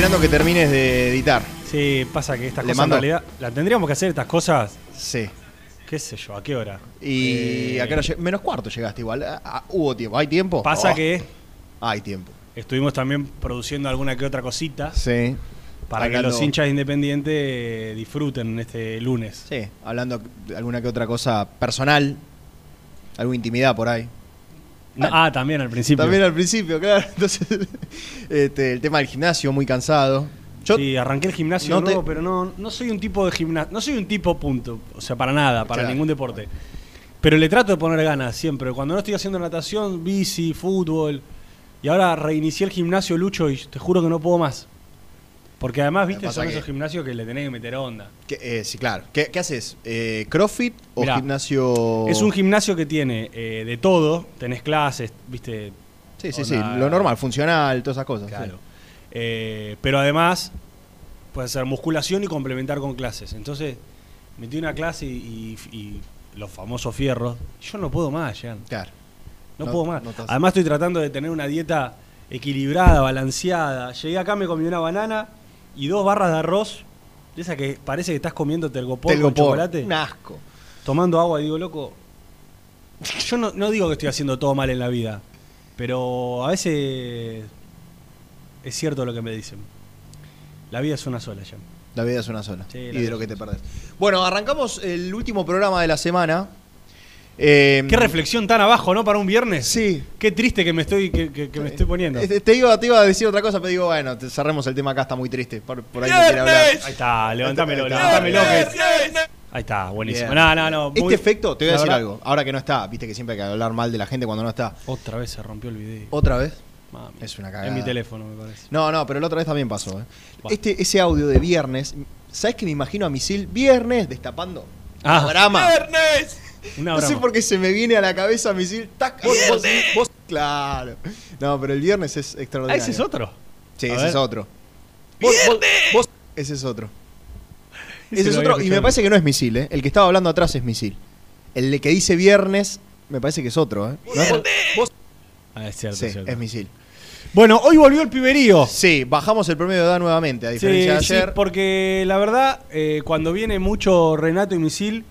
Esperando que termines de editar. Sí, pasa que estas ¿Le cosas mando? en realidad la tendríamos que hacer estas cosas, Sí. qué sé yo, ¿a qué hora? Y Eh, a qué hora menos cuarto llegaste igual. Ah, ah, hubo tiempo. ¿Hay tiempo? Pasa Oh, que Hay tiempo. estuvimos también produciendo alguna que otra cosita Sí. para que los hinchas independientes eh, disfruten este lunes. Sí, hablando de alguna que otra cosa personal. Alguna intimidad por ahí. No, ah, también al principio. También al principio, claro. Entonces, este, el tema del gimnasio, muy cansado. Yo, sí, arranqué el gimnasio no te- nuevo, pero no, no soy un tipo de gimnasio, no soy un tipo punto, o sea, para nada, para Claro. ningún deporte. Pero le trato de poner ganas siempre. Cuando no estoy haciendo natación, bici, fútbol. Y ahora reinicié el gimnasio Lucho y te juro que no puedo más. Porque además, viste, son que- esos gimnasios que le tenés que meter onda. que- eh, sí, claro. ¿Qué, qué haces? Eh, ¿Crossfit o Mirá, gimnasio...? Es un gimnasio que tiene eh, de todo, tenés clases, viste. Sí, sí, sí. Lo normal, funcional, todas esas cosas. Claro. sí. Eh, pero además, puedes hacer musculación y complementar con clases. Entonces, metí una clase y, y- y los famosos fierros. Yo no puedo más, Jean. Claro. No, No- puedo más. no Además, estoy tratando de tener una dieta equilibrada, balanceada. Llegué acá, me comí una banana y dos barras de arroz. De esa que parece que estás comiendo telgopor, Telgopor, con chocolate. Un asco. Tomando agua y digo, loco. Yo no, no digo que estoy haciendo todo mal en la vida. Pero a veces es cierto lo que me dicen. La vida es una sola, Jean. La vida es una sola. Sí, y de lo que te perdés. Bueno, arrancamos el último programa de la semana. Eh, Qué reflexión tan abajo, ¿no? Para un viernes. Sí. Qué triste que me estoy, que, que- que me estoy poniendo. Este, Te iba, te iba a decir otra cosa, pero digo, bueno, te- cerremos el tema acá, está muy triste. Por, por ahí no quiere hablar. Ahí está, levantámelo. que- Ahí está, buenísimo. No, no, no. Este efecto, te voy a decir verdad- algo. Ahora que no está, viste que siempre hay que hablar mal de la gente cuando no está. Otra vez se rompió el video. ¿Otra vez? Mami. Es una cagada. En mi teléfono, me parece. No, no, pero la otra vez también pasó. ¿eh? Este, ese audio de viernes, ¿sabes que me imagino a Misil viernes destapando? Ah. Drama. Una No sé por qué se me viene a la cabeza Misil. Tac, vos, vos- vos- claro. No, pero el viernes es Ah, extraordinario. ese es otro. Sí, ese es otro. Vos, vos- vos- ese es otro. Ese Ese es otro. Y me parece que no es Misil, ¿eh? El que estaba hablando atrás es Misil. El de que dice viernes, me parece que es otro, ¿eh? ¿No es- vos- Ah, es cierto, sí, es cierto. es Misil. Bueno, hoy volvió el piberío. Sí, bajamos el promedio de edad nuevamente, a Sí, diferencia de sí, ayer. porque la verdad, eh, cuando viene mucho Renato y Misil,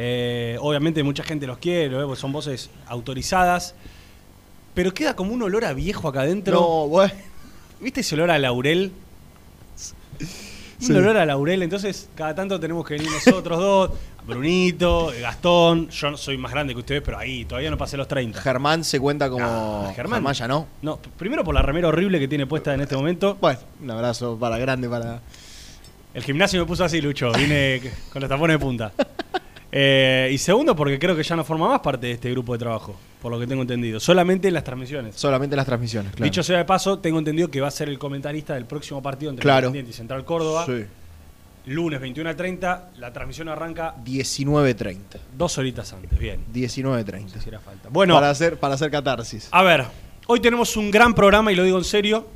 eh, obviamente mucha gente los quiere, ¿eh? son voces autorizadas, pero queda como un olor a viejo acá adentro. No, bueno. ¿Viste ese olor a laurel? Sí. Un olor a laurel, entonces cada tanto tenemos que venir nosotros dos, Brunito, Gastón, yo soy más grande que ustedes, pero ahí todavía no pasé los 30. Germán se cuenta como. Ah, Germán. Germán ya no. No, primero por la remera horrible que tiene puesta en este momento. Bueno, un abrazo para grande para. El gimnasio me puso así, Lucho, vine con los tapones de punta. Eh, y segundo porque creo que ya no forma más parte de este grupo de trabajo, por lo que tengo entendido. Solamente en las transmisiones. Solamente las transmisiones, claro. Dicho sea de paso, tengo entendido que va a ser el comentarista del próximo partido entre Claro. Independiente y Central Córdoba. Sí. Lunes 21 a 30, la transmisión arranca 19.30. dos horitas antes. Bien, 19.30. no sé si falta. Bueno, Para hacer, para hacer catarsis. a ver, hoy tenemos un gran programa y lo digo en serio.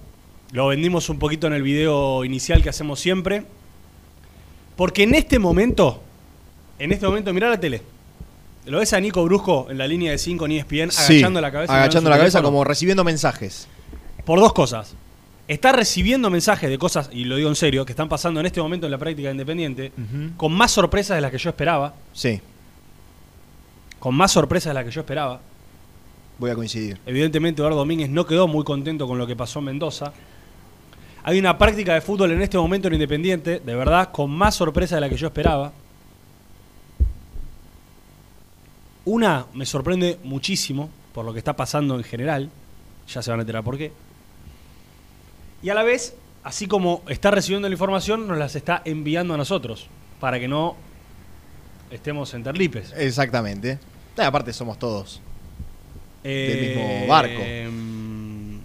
Lo vendimos un poquito en el video inicial que hacemos siempre. Porque en este momento, en este momento, mirá la tele. ¿Lo ves a Nico Brusco en la línea de 5 en ESPN Sí, agachando la cabeza? Agachando la cabeza como recibiendo mensajes. Por dos cosas. Está recibiendo mensajes de cosas, y lo digo en serio, que están pasando en este momento en la práctica de Independiente, Ujú. con más sorpresas de las que yo esperaba. Sí, Con más sorpresas de las que yo esperaba. voy a coincidir. Evidentemente, Eduardo Domínguez no quedó muy contento con lo que pasó en Mendoza. Hay una práctica de fútbol en este momento en Independiente, de verdad, con más sorpresa de la que yo esperaba. Una me sorprende muchísimo por lo que está pasando en general. Ya se van a enterar por qué. Y a la vez, así como está recibiendo la información, nos las está enviando a nosotros. Para que no estemos en terlipes. Exactamente. Eh, aparte somos todos. Eh, mismo barco. em,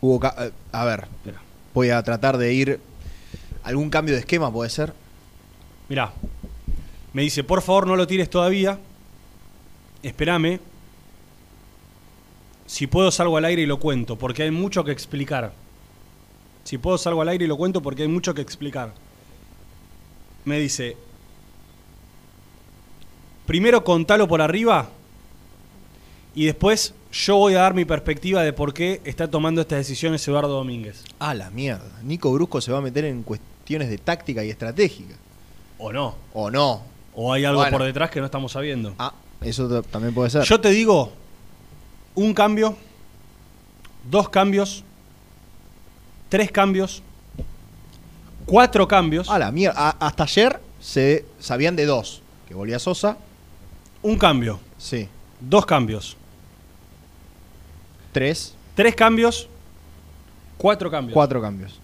Hubo eh, a ver, Espera. voy a tratar de ir. ¿Algún cambio de esquema puede ser? Mirá, me dice, por favor no lo tires todavía. Espérame. Si puedo salgo al aire y lo cuento, porque hay mucho que explicar. Si puedo salgo al aire y lo cuento porque hay mucho que explicar. Me dice, primero contalo por arriba y después yo voy a dar mi perspectiva de por qué está tomando estas decisiones Eduardo Domínguez. Ah, la mierda. Nico Brusco se va a meter en cuestiones de táctica y estratégica. ¿O no? ¿O no? ¿O hay algo Bueno. por detrás que no estamos sabiendo? Ah, eso también puede ser. Yo te digo, un cambio, dos cambios, tres cambios, cuatro cambios, Ah, la mierda. Hasta ayer se sabían de dos. Que volvía Sosa. un cambio, Sí. dos cambios, Tres. tres cambios, cuatro cambios. Cuatro cambios.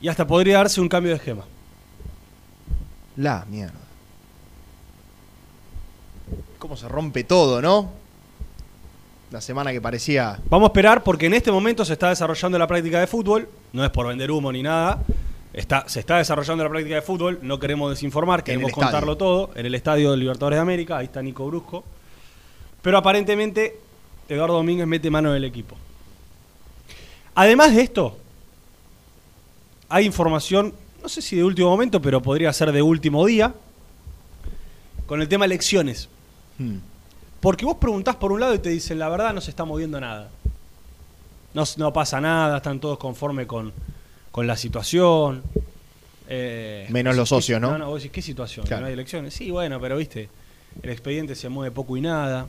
Y hasta podría darse un cambio de esquema. La mierda. ¿Cómo se rompe todo, no? La semana que parecía. Vamos a esperar porque en este momento se está desarrollando la práctica de fútbol, no es por vender humo ni nada. Está, se está desarrollando la práctica de fútbol, no queremos desinformar, queremos estadio. contarlo todo. En el estadio de Libertadores de América, ahí está Nico Brusco. Pero aparentemente Eduardo Domínguez mete mano en el equipo. Además de esto, hay información, no sé si de último momento, pero podría ser de último día, con el tema elecciones. Hmm. Porque vos preguntás por un lado y te dicen, la verdad no se está moviendo nada. No, pasa nada, están todos conformes con, con la situación. Eh, Menos los socios, ¿no? No, no, vos decís, ¿qué situación? ¿Que Claro. ¿No hay elecciones? Sí, bueno, pero viste, el expediente se mueve poco y nada.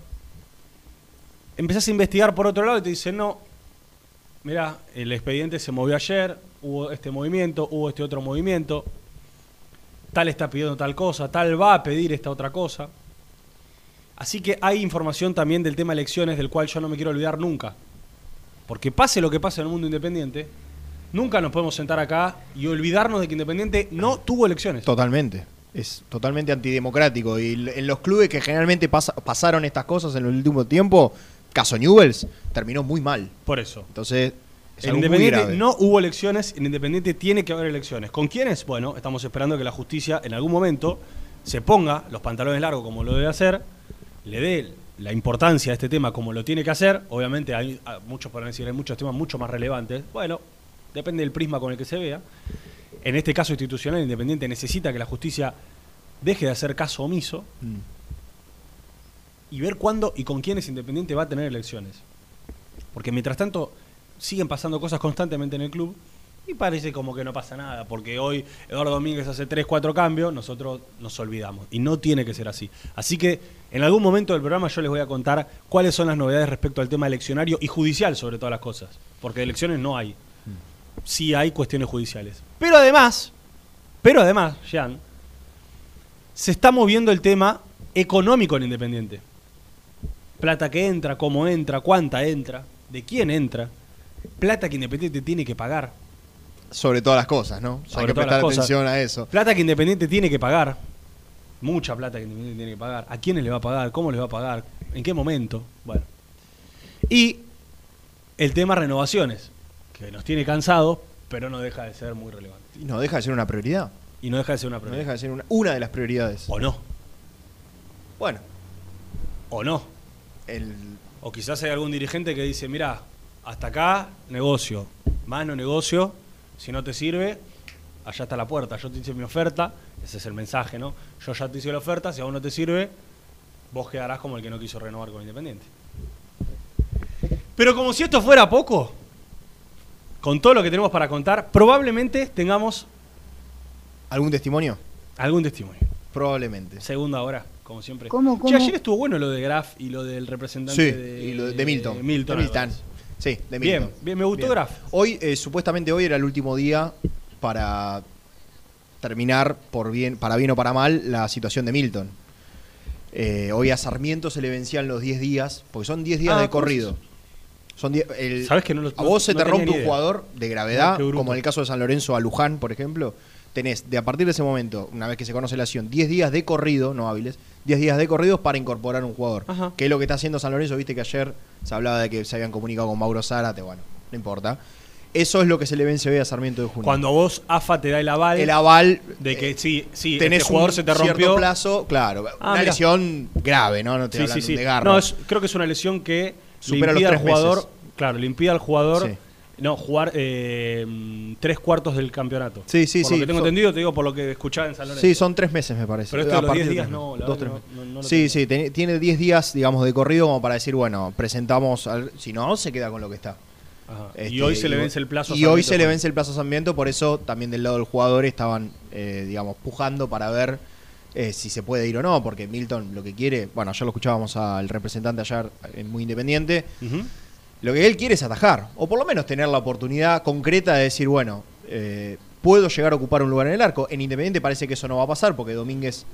Empezás a investigar por otro lado y te dicen, no, mirá, el expediente se movió ayer, hubo este movimiento, hubo este otro movimiento, tal está pidiendo tal cosa, tal va a pedir esta otra cosa. Así que hay información también del tema elecciones del cual yo no me quiero olvidar nunca. Porque pase lo que pase en el mundo independiente, nunca nos podemos sentar acá y olvidarnos de que Independiente no tuvo elecciones. Totalmente. Es totalmente antidemocrático. Y en los clubes que generalmente pasa- pasaron estas cosas en el último tiempo, caso Newells, terminó muy mal. Por eso. Entonces, es En Independiente no hubo elecciones, en Independiente tiene que haber elecciones. ¿Con quiénes? Bueno, estamos esperando que la justicia en algún momento se ponga los pantalones largos como lo debe hacer, le dé la importancia a este tema como lo tiene que hacer. Obviamente hay ah, muchos podrán decir, hay muchos temas mucho más relevantes. Bueno, depende del prisma con el que se vea. En este caso institucional, Independiente necesita que la justicia deje de hacer caso omiso y ver cuándo y con quiénes Independiente va a tener elecciones. Porque mientras tanto siguen pasando cosas constantemente en el club y parece como que no pasa nada, porque hoy Eduardo Domínguez hace 3, 4 cambios, nosotros nos olvidamos. Y no tiene que ser así. Así que en algún momento del programa yo les voy a contar cuáles son las novedades respecto al tema eleccionario y judicial sobre todas las cosas. Porque elecciones no hay. sí hay cuestiones judiciales. Pero además, pero además, Jean, se está moviendo el tema económico en Independiente. Plata que entra, cómo entra, cuánta entra, de quién entra. Plata que Independiente tiene que pagar. Sobre todas las cosas, ¿no? Hay que prestar atención a eso. Plata que Independiente tiene que pagar. Mucha plata que Independiente tiene que pagar. ¿A quiénes le va a pagar? ¿Cómo le va a pagar? ¿En qué momento? Bueno. Y el tema renovaciones, que nos tiene cansados, pero no deja de ser muy relevante. Y no deja de ser una prioridad. Y no deja de ser una No prioridad. deja de ser una, una de las prioridades. O no. Bueno, O no. el, O quizás hay algún dirigente que dice, mira, hasta acá, negocio. Más no negocio. Si no te sirve, allá está la puerta. Yo te hice mi oferta. Ese es el mensaje, ¿no? Yo ya te hice la oferta. Si a vos no te sirve, vos quedarás como el que no quiso renovar con Independiente. Pero como si esto fuera poco, con todo lo que tenemos para contar, probablemente tengamos ¿Algún testimonio? algún testimonio. Probablemente. Segunda hora, como siempre. ¿Cómo, Che, cómo? ayer estuvo bueno lo de Graf y lo del representante Sí, de, y lo de, de Milton. Milton. De Milton. Sí, de Bien, Milton. bien, me gustó Graf. Hoy, eh, supuestamente hoy era el último día para terminar, por bien, para bien o para mal, la situación de Milton. Eh, hoy a Sarmiento se le vencían los 10 días, porque son 10 días Ah, de ¿cómo es corrido. Son 10 el- ¿Sabés que no lo- a vos se no te rompe un jugador de gravedad, No, como en el caso de San Lorenzo a Luján, por ejemplo. Tenés de a partir de ese momento, una vez que se conoce la acción, 10 días de corrido, no hábiles, 10 días de corridos para incorporar un jugador. Ajá. Que es lo que está haciendo San Lorenzo, viste que ayer se hablaba de que se habían comunicado con Mauro Zárate, bueno, no importa. Eso es lo que se le vence hoy a Sarmiento de Junio. Cuando vos, AFA, te da el aval, el aval de que eh, sí, sí, tenés este jugador un se te cierto rompió. plazo, claro, Ah, una mirá. lesión grave, ¿no? No te Sí, sí, sí. de garra. No, es- creo que es una lesión que Supera los impide al tres jugador, meses. claro, le impide al jugador. No jugar eh, tres cuartos del campeonato. Sí, sí, por sí. Lo que tengo Son- entendido, te digo por lo que escuchaba en San Lorenzo. Sí, son tres meses, me parece. Pero esto de A los partir 10 de días tres no, la Dos, verdad tres no- no- no lo sí, tengo. sí, ten- tiene 10 días, digamos, de corrido como para decir, bueno, presentamos, al- si no, se queda con lo que está. Ajá. Este, y hoy se le vence el plazo. Y hoy se le vence el plazo a Sarmiento, por eso también del lado del jugador estaban, eh, digamos, pujando para ver eh, si se puede ir o no, porque Milton lo que quiere, bueno, ayer lo escuchábamos al representante ayer, eh, muy independiente. Lo que él quiere es atajar, o por lo menos tener la oportunidad concreta de decir, bueno, eh, puedo llegar a ocupar un lugar en el arco. En Independiente parece que eso no va a pasar, porque Domínguez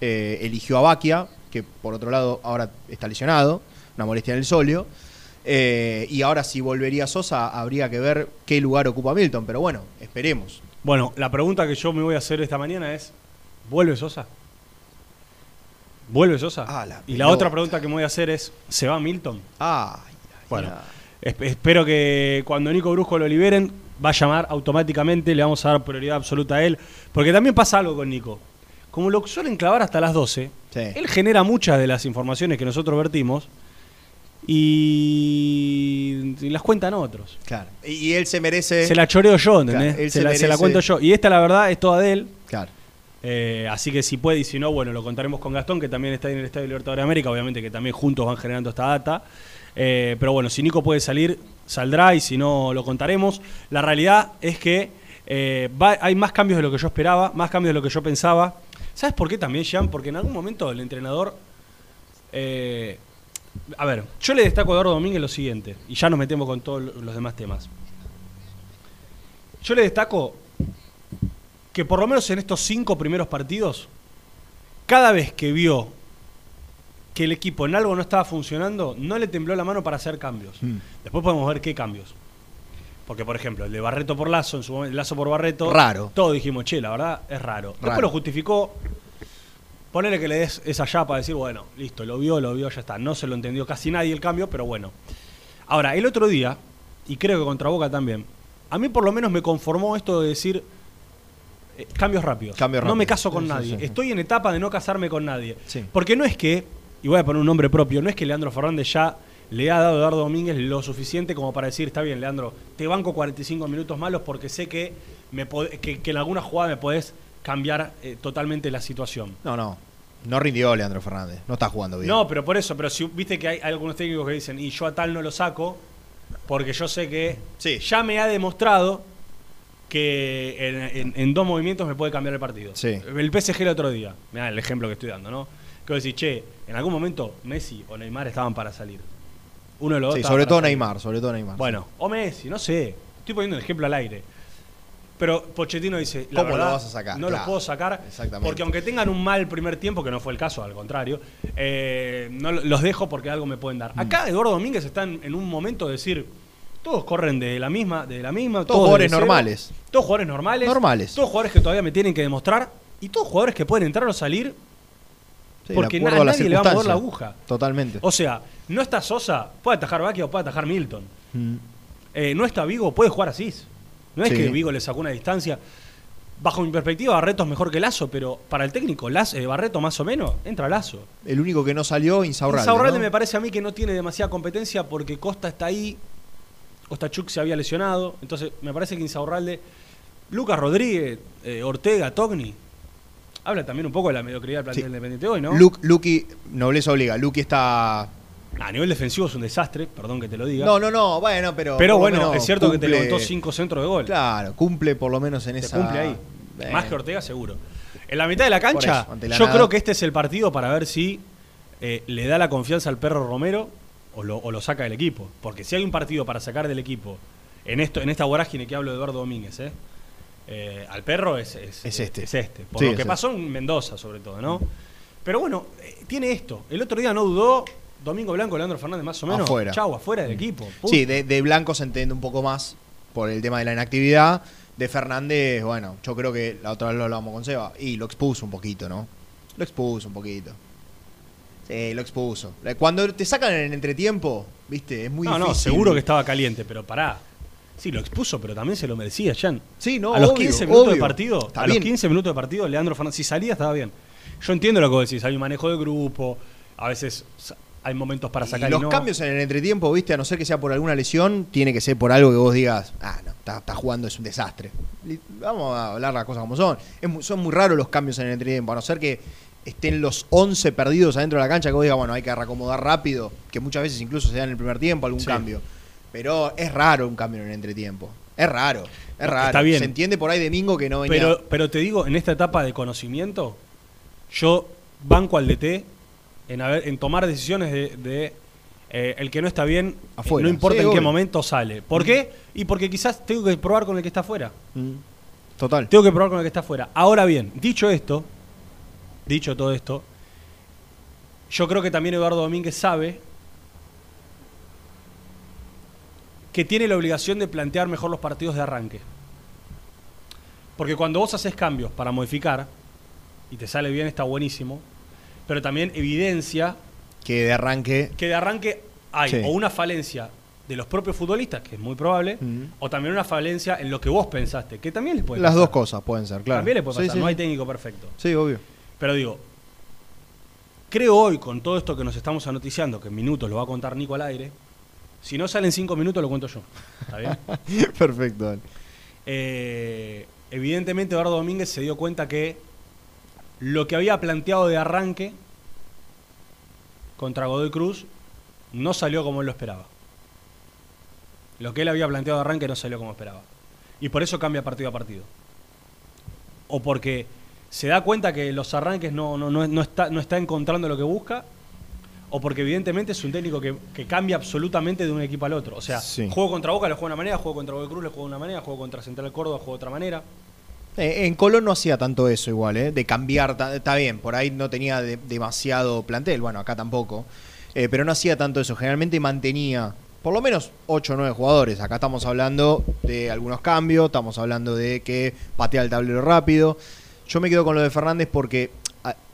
eh, eligió a Baquia, que por otro lado ahora está lesionado, una molestia en el solio. Eh, y ahora si volvería Sosa, habría que ver qué lugar ocupa Milton. Pero bueno, esperemos. Bueno, la pregunta que yo me voy a hacer esta mañana es: ¿vuelve Sosa? ¿Vuelve Sosa? Ah, la y la otra pregunta que me voy a hacer es: ¿se va Milton? Ay, Bueno, esp- espero que cuando Nico Brusco lo liberen, va a llamar automáticamente, le vamos a dar prioridad absoluta a él. Porque también pasa algo con Nico. Como lo suelen clavar hasta las 12, Sí. él genera muchas de las informaciones que nosotros vertimos y, las cuentan otros. claro. Y, él se merece. Se la choreo yo, ¿entendés? Claro, él se, se la, se la merece- cuento yo. Y esta, la verdad, es toda de él. Claro. Eh, así que si puede y si no, bueno, lo contaremos con Gastón, que también está en el Estadio Libertadores de América, obviamente que también juntos van generando esta data. Eh, pero bueno, si Nico puede salir, saldrá y si no, lo contaremos. La realidad es que eh, hay más cambios de lo que yo esperaba, más cambios de lo que yo pensaba. ¿Sabes por qué también, Jean? Porque en algún momento el entrenador... eh, a ver, yo le destaco a Eduardo Domínguez lo siguiente, y ya nos metemos con todos los demás temas. Yo le destaco que por lo menos en estos cinco primeros partidos, cada vez que vio que el equipo en algo no estaba funcionando, no le tembló la mano para hacer cambios. Mm. Después podemos ver qué cambios. Porque, por ejemplo, el de Barreto por Lazo, en su momento, Lazo por Barreto. Raro. Todos dijimos, che, la verdad es raro. Después lo justificó. Ponele que le des esa ya para decir, bueno, listo, lo vio, lo vio, ya está. No se lo entendió casi nadie el cambio, pero bueno. Ahora, el otro día, y creo que contra Boca también, a mí por lo menos me conformó esto de decir eh, cambios rápidos. Cambios No me caso con Sí, nadie. sí, sí. Estoy en etapa de no casarme con nadie. Sí. Porque no es que, y voy a poner un nombre propio, no es que Leandro Fernández ya le ha dado a Eduardo Domínguez lo suficiente como para decir, está bien, Leandro, te banco 45 minutos malos porque sé que, me que, que en alguna jugada me podés cambiar eh, totalmente la situación. No, no. No rindió Leandro Fernández. No está jugando bien. No, pero por eso, pero si viste que hay, hay algunos técnicos que dicen, y yo a tal no lo saco, porque yo sé que Sí. ya me ha demostrado que en, en- en dos movimientos me puede cambiar el partido. Sí. El PSG el otro día, mirá el ejemplo que estoy dando, ¿no? Que vos decís, che, en algún momento Messi o Neymar estaban para salir. Uno de los dos. Sí, sobre todo salir. Neymar, sobre todo Neymar. Bueno, o Messi, no sé. Estoy poniendo un ejemplo al aire. Pero Pochettino dice, la ¿Cómo lo verdad, vas a sacar? No Claro. los puedo sacar Exactamente. porque aunque tengan un mal primer tiempo, que no fue el caso, al contrario, eh, no lo- los dejo porque algo me pueden dar. Mm. Acá Eduardo Domínguez está en, en un momento de decir, todos corren de la misma, de la misma, Todos jugadores cero, normales. todos jugadores normales, Normales. todos jugadores que todavía me tienen que demostrar y todos jugadores que pueden entrar o salir Sí, porque na- a nadie le va a mover la aguja. Totalmente. O sea, no está Sosa, puede atajar Baquia o puede atajar Milton. Mm. Eh, no está Vigo, puede jugar Asís. No es Sí. que Vigo le sacó una distancia. Bajo mi perspectiva, Barreto es mejor que Lazo, pero para el técnico, Lazo- eh, Barreto más o menos, entra Lazo. El único que no salió, Insaurralde. Insaurralde ¿no? me parece a mí que no tiene demasiada competencia porque Costa está ahí, Ostachuk se había lesionado, entonces me parece que Insaurralde, Lucas Rodríguez, eh, Ortega, Togni, habla también un poco de la mediocridad del plantel Sí. independiente hoy, ¿no? Luke- Lucky, nobleza obliga. Lucky está. A nivel defensivo es un desastre, perdón que te lo diga. No, no, no, bueno, pero. pero bueno, menos es cierto que te levantó cinco centros de gol. Claro, cumple por lo menos en Te esa. cumple ahí. Eh, Más que Ortega, seguro. En la mitad de la cancha, eso, ante la yo nada. creo que este es el partido para ver si eh, le da la confianza al perro Romero o lo, o lo saca del equipo. Porque si hay un partido para sacar del equipo en esto en esta vorágine que hablo de Eduardo Domínguez, ¿eh? Eh, al perro es, es, Es este. Es este. Por Sí, lo es que este. pasó en Mendoza, sobre todo, ¿no? Pero bueno, eh, tiene esto. El otro día no dudó. Domingo Blanco, Leandro Fernández, más o menos. Afuera. Chau, afuera del equipo. Sí, de, de Blanco se entiende un poco más por el tema de la inactividad. De Fernández, bueno, yo creo que la otra vez lo hablamos con Seba. Y lo expuso un poquito, ¿no? Lo expuso un poquito. Sí, lo expuso. Cuando te sacan en el entretiempo, viste, es muy no, difícil. no, seguro que estaba caliente, pero pará. Sí, lo expuso, pero también se lo merecía, Jan. Sí, no, a los obvio, 15 minutos de partido, Está a los bien. 15 minutos de partido, Leandro Fernández, si salía estaba bien. Yo entiendo lo que vos decís, hay un manejo de grupo, a veces hay momentos para sacar y los no. cambios en el entretiempo, viste, a no ser que sea por alguna lesión, tiene que ser por algo que vos digas, ah, no, está, está jugando, es un desastre. Vamos a hablar las cosas como son. Es son muy raros los cambios en el entretiempo, a no ser que estén los 11 perdidos adentro de la cancha, que vos digas, bueno, hay que reacomodar rápido, que muchas veces incluso se da en el primer tiempo algún Sí. cambio. Pero es raro un cambio en el entretiempo. Es raro, es raro. Está bien. Se entiende por ahí de Mingo que no venía. pero, pero te digo, en esta etapa de conocimiento, yo banco al DT en, haber, en tomar decisiones de, de, eh, el que no está bien, Afuera. no importa Sí, en qué momento sale. ¿Por qué? Y porque quizás tengo que probar con el que está afuera. Mm, Total. Tengo que probar con el que está afuera. Ahora bien, dicho esto, dicho todo esto, yo creo que también Eduardo Domínguez sabe que tiene la obligación de plantear mejor los partidos de arranque. Porque cuando vos haces cambios para modificar, y te sale bien, está buenísimo, pero también evidencia Que de arranque. que de arranque hay Sí. o una falencia de los propios futbolistas, que es muy probable, o también una falencia en lo que vos pensaste, que también le puede Las pasar. dos cosas pueden ser, claro. También le puede pasar, sí, no hay técnico perfecto. Sí, obvio. Pero digo, creo hoy con todo esto que nos estamos anoticiando, que en minutos lo va a contar Nico al aire, si no salen cinco minutos lo cuento yo. ¿Está bien? Perfecto. Eh, evidentemente Eduardo Domínguez se dio cuenta que lo que había planteado de arranque contra Godoy Cruz no salió como él lo esperaba. Lo que él había planteado de arranque no salió como esperaba. Y por eso cambia partido a partido. O porque se da cuenta que los arranques no, no, no, no está, no está encontrando lo que busca. O porque evidentemente es un técnico que, que cambia absolutamente de un equipo al otro. O sea, Sí. juego contra Boca lo juego de una manera, juego contra Godoy Cruz lo juego de una manera, juego contra Central Córdoba juego de otra manera. Eh, en Colón no hacía tanto eso igual, ¿eh? De cambiar, está bien, por ahí no tenía de- demasiado plantel, bueno, acá tampoco, Eh, pero no hacía tanto eso, generalmente mantenía por lo menos 8 o 9 jugadores, acá estamos hablando de algunos cambios, estamos hablando de que patea el tablero rápido, yo me quedo con lo de Fernández porque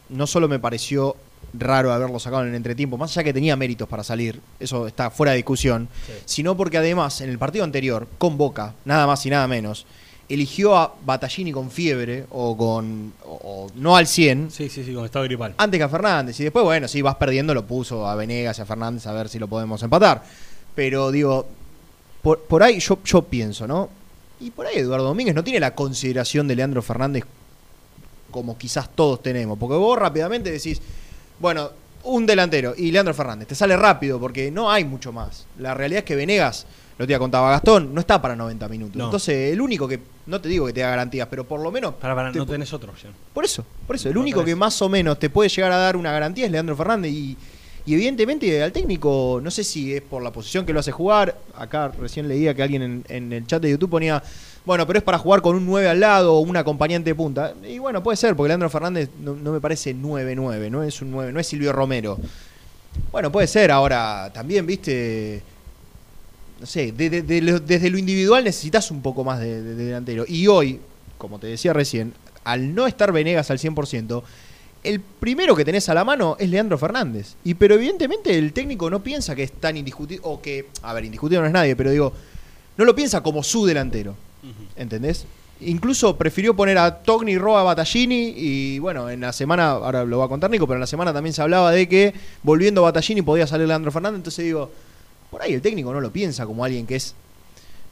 no solo me pareció raro haberlo sacado en el entretiempo, más allá que tenía méritos para salir, eso está fuera de discusión, Sí. sino porque además en el partido anterior, con Boca, nada más y nada menos, eligió a Battaglini con fiebre o con o, o no al 100 Sí, sí, sí, con estado gripal. antes que a Fernández y después bueno, si vas perdiendo lo puso a Venegas y a Fernández a ver si lo podemos empatar. Pero digo, por, por ahí yo, yo pienso, ¿no? Y por ahí Eduardo Domínguez no tiene la consideración de Leandro Fernández como quizás todos tenemos, porque vos rápidamente decís, bueno, un delantero y Leandro Fernández, te sale rápido porque no hay mucho más. La realidad es que Venegas, lo te contaba Gastón, no está para 90 minutos. No. Entonces, el único que, no te digo que te da garantías, pero por lo menos... Para, para, te no tenés otra opción. por eso, por eso. El único que más o menos te puede llegar a dar una garantía es Leandro Fernández y, Y evidentemente al técnico, no sé si es por la posición que lo hace jugar. Acá recién leía que alguien en, en el chat de YouTube ponía, bueno, pero es para jugar con un 9 al lado o un acompañante de punta. Y bueno, puede ser, porque Leandro Fernández no, me parece 9-9, no es un 9, no es Silvio Romero. Bueno, puede ser, ahora también, viste, no sé, desde lo individual necesitas un poco más de delantero. Y hoy, como te decía recién, al no estar Venegas al 100%, el primero que tenés a la mano es Leandro Fernández. Y pero evidentemente el técnico no piensa que es tan indiscutible, o que, a ver, indiscutible no es nadie, pero digo, no lo piensa como su delantero. ¿Entendés? Incluso prefirió poner a Togni, Roa, Battaglini y bueno, en la semana, ahora lo va a contar Nico, pero en la semana también se hablaba de que volviendo Battaglini podía salir Leandro Fernández, entonces digo, por ahí el técnico no lo piensa como alguien que es,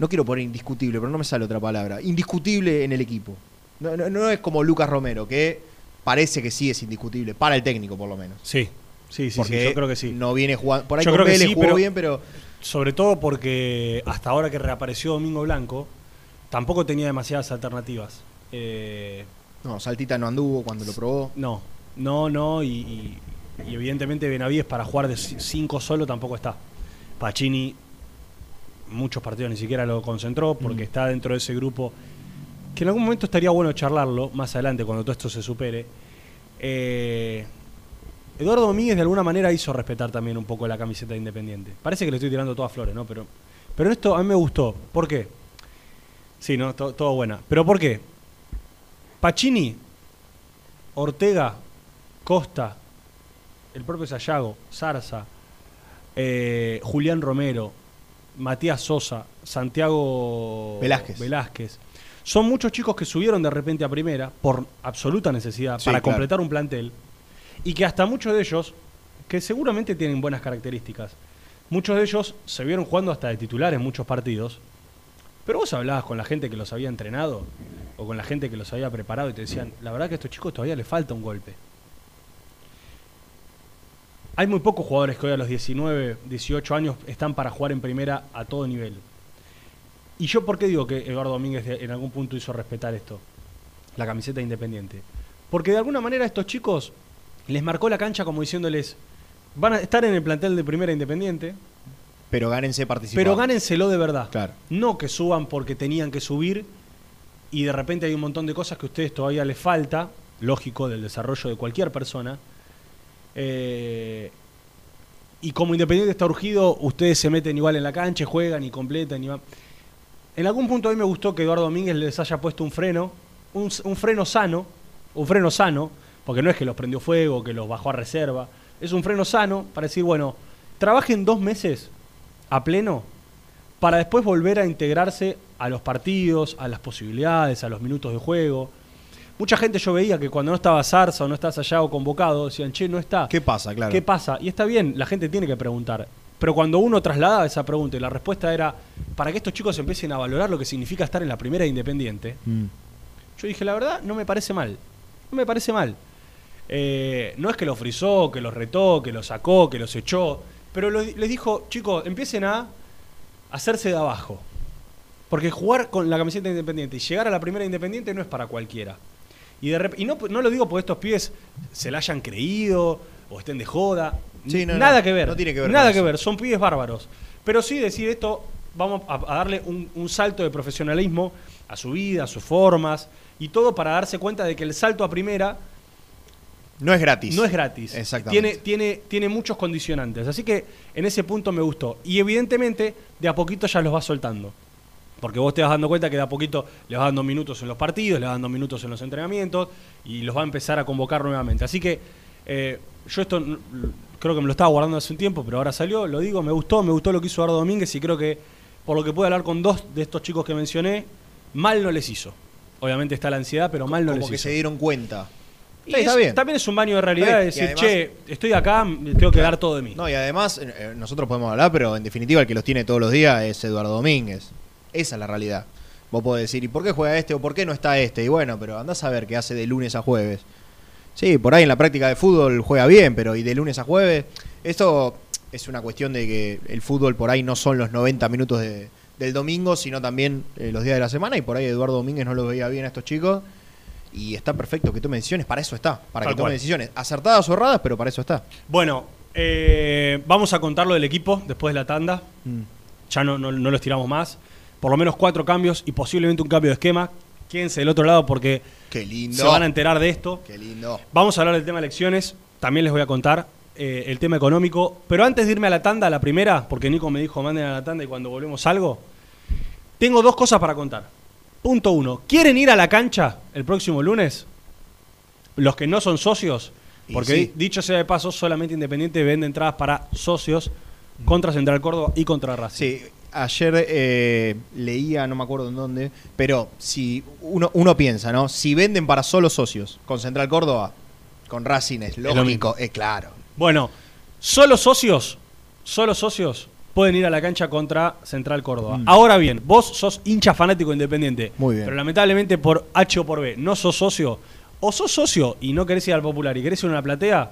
no quiero poner indiscutible, pero no me sale otra palabra, indiscutible en el equipo. No, no- no es como Lucas Romero, que parece que sí es indiscutible, para el técnico por lo menos. Sí, sí, sí, sí, Porque yo creo que sí. No viene jugando, por ahí Yo con creo que sí, jugó pero- bien, pero Sobre todo porque hasta ahora que reapareció Domingo Blanco, tampoco tenía demasiadas alternativas. Eh, no, Saltita no anduvo cuando lo probó. no, no, no, y, y- y evidentemente Benavides para jugar de 5 solo tampoco está. Pacini muchos partidos ni siquiera lo concentró porque Mm. está dentro de ese grupo que en algún momento estaría bueno charlarlo más adelante cuando todo esto se supere. Eh, Eduardo Domínguez de alguna manera hizo respetar también un poco la camiseta de Independiente. Parece que le estoy tirando todas flores, ¿no? Pero, pero esto a mí me gustó. ¿Por qué? Sí, ¿no? To- todo buena. ¿Pero por qué? Pacini, Ortega, Costa, el propio Sayago, Zarza, eh, Julián Romero, Matías Sosa, Santiago Velázquez. Velázquez. Son muchos chicos que subieron de repente a primera por absoluta necesidad Sí, para claro. completar un plantel y que hasta muchos de ellos, que seguramente tienen buenas características, muchos de ellos se vieron jugando hasta de titular en muchos partidos, pero vos hablabas con la gente que los había entrenado o con la gente que los había preparado y te decían, la verdad que a estos chicos todavía les falta un golpe. Hay muy pocos jugadores que hoy a los 19, 18 años están para jugar en primera a todo nivel. ¿Y yo por qué digo que Eduardo Domínguez en algún punto hizo respetar esto? La camiseta independiente. Porque de alguna manera a estos chicos les marcó la cancha como diciéndoles, van a estar en el plantel de primera independiente, Pero gánense participar. pero gánenselo de verdad. Claro. No que suban porque tenían que subir y de repente hay un montón de cosas que a ustedes todavía les falta, lógico, del desarrollo de cualquier persona. Eh, y como Independiente está urgido, ustedes se meten igual en la cancha, juegan y completan y van. En algún punto a mí me gustó que Eduardo Domínguez les haya puesto un freno, un, un freno sano, un freno sano, porque no es que los prendió fuego, que los bajó a reserva, es un freno sano para decir, bueno, trabajen dos meses a pleno para después volver a integrarse a los partidos, a las posibilidades, a los minutos de juego. Mucha gente yo veía que cuando no estaba Zarza o no estaba Sayago convocado, decían, che, no está. ¿Qué pasa? Claro. ¿Qué pasa? Y está bien, la gente tiene que preguntar. Pero cuando uno trasladaba esa pregunta y la respuesta era para que estos chicos empiecen a valorar lo que significa estar en la primera independiente, Mm. yo dije, la verdad, no me parece mal. No me parece mal. Eh, no es que los frizó, que los retó, que los sacó, que los echó, pero lo- les dijo, chicos, empiecen a hacerse de abajo. Porque jugar con la camiseta independiente y llegar a la primera independiente no es para cualquiera. Y, de y no, no lo digo porque estos pies se la hayan creído o estén de joda. Sí, no, nada no, que ver. no tiene que ver Nada que ver. Son pibes bárbaros. Pero sí decir esto, vamos a, a darle un, un salto de profesionalismo a su vida, a sus formas y todo para darse cuenta de que el salto a primera No es gratis. no es gratis. Exactamente. Tiene, tiene, tiene muchos condicionantes. Así que en ese punto me gustó. Y evidentemente de a poquito ya los va soltando. Porque vos te vas dando cuenta que de a poquito le vas dando minutos en los partidos, le vas dando minutos en los entrenamientos y los va a empezar a convocar nuevamente. Así que eh, yo esto creo que me lo estaba guardando hace un tiempo, pero ahora salió, lo digo, me gustó, me gustó lo que hizo Eduardo Domínguez y creo que por lo que pude hablar con dos de estos chicos que mencioné, mal no les hizo. Obviamente está la ansiedad, pero mal no Como les que hizo. se dieron cuenta. Y Sí, está es- bien. También es un baño de realidad. Y decir, che, estoy acá, tengo que dar todo de mí. No, y además, eh, eh, nosotros podemos hablar, pero en definitiva el que los tiene todos los días es Eduardo Domínguez. Esa es la realidad. Vos podés decir, ¿y por qué juega este o por qué no está este? Y bueno, pero andás a ver qué hace de lunes a jueves. Sí, por ahí en la práctica de fútbol juega bien, pero ¿y de lunes a jueves? Esto es una cuestión de que el fútbol por ahí no son los 90 minutos de- del domingo, sino también eh, los días de la semana. Y por ahí Eduardo Domínguez no lo veía bien a estos chicos. Y está perfecto que tome decisiones, para eso está, para Tal que tome cual. decisiones. Acertadas o erradas, pero para eso está. Bueno, Eh, vamos a contar lo del equipo después de la tanda. Mm. Ya no, no, no los tiramos más. Por lo menos cuatro cambios y posiblemente un cambio de esquema. Quédense del otro lado porque Qué lindo. se van a enterar de esto. Qué lindo. Vamos a hablar del tema elecciones. También les voy a contar eh, el tema económico. Pero antes de irme a la tanda, la primera, porque Nico me dijo manden a la tanda y cuando volvemos algo, tengo dos cosas para contar. Punto uno. ¿Quieren ir a la cancha el próximo lunes? Los que no son socios. Porque sí. dicho sea de paso, solamente Independiente vende entradas para socios contra Central Córdoba y contra Racing. Sí, ayer eh, leía, no me acuerdo en dónde, pero si uno, uno piensa, ¿no? Si venden para solo socios con Central Córdoba, con Racing es lo lógico, mismo. es claro. Bueno, solo socios, solo socios pueden ir a la cancha contra Central Córdoba. Ahora bien, vos sos hincha fanático independiente, Mm. Muy bien. pero lamentablemente por H o por B no sos socio, o sos socio y no querés ir al popular y querés ir a una platea,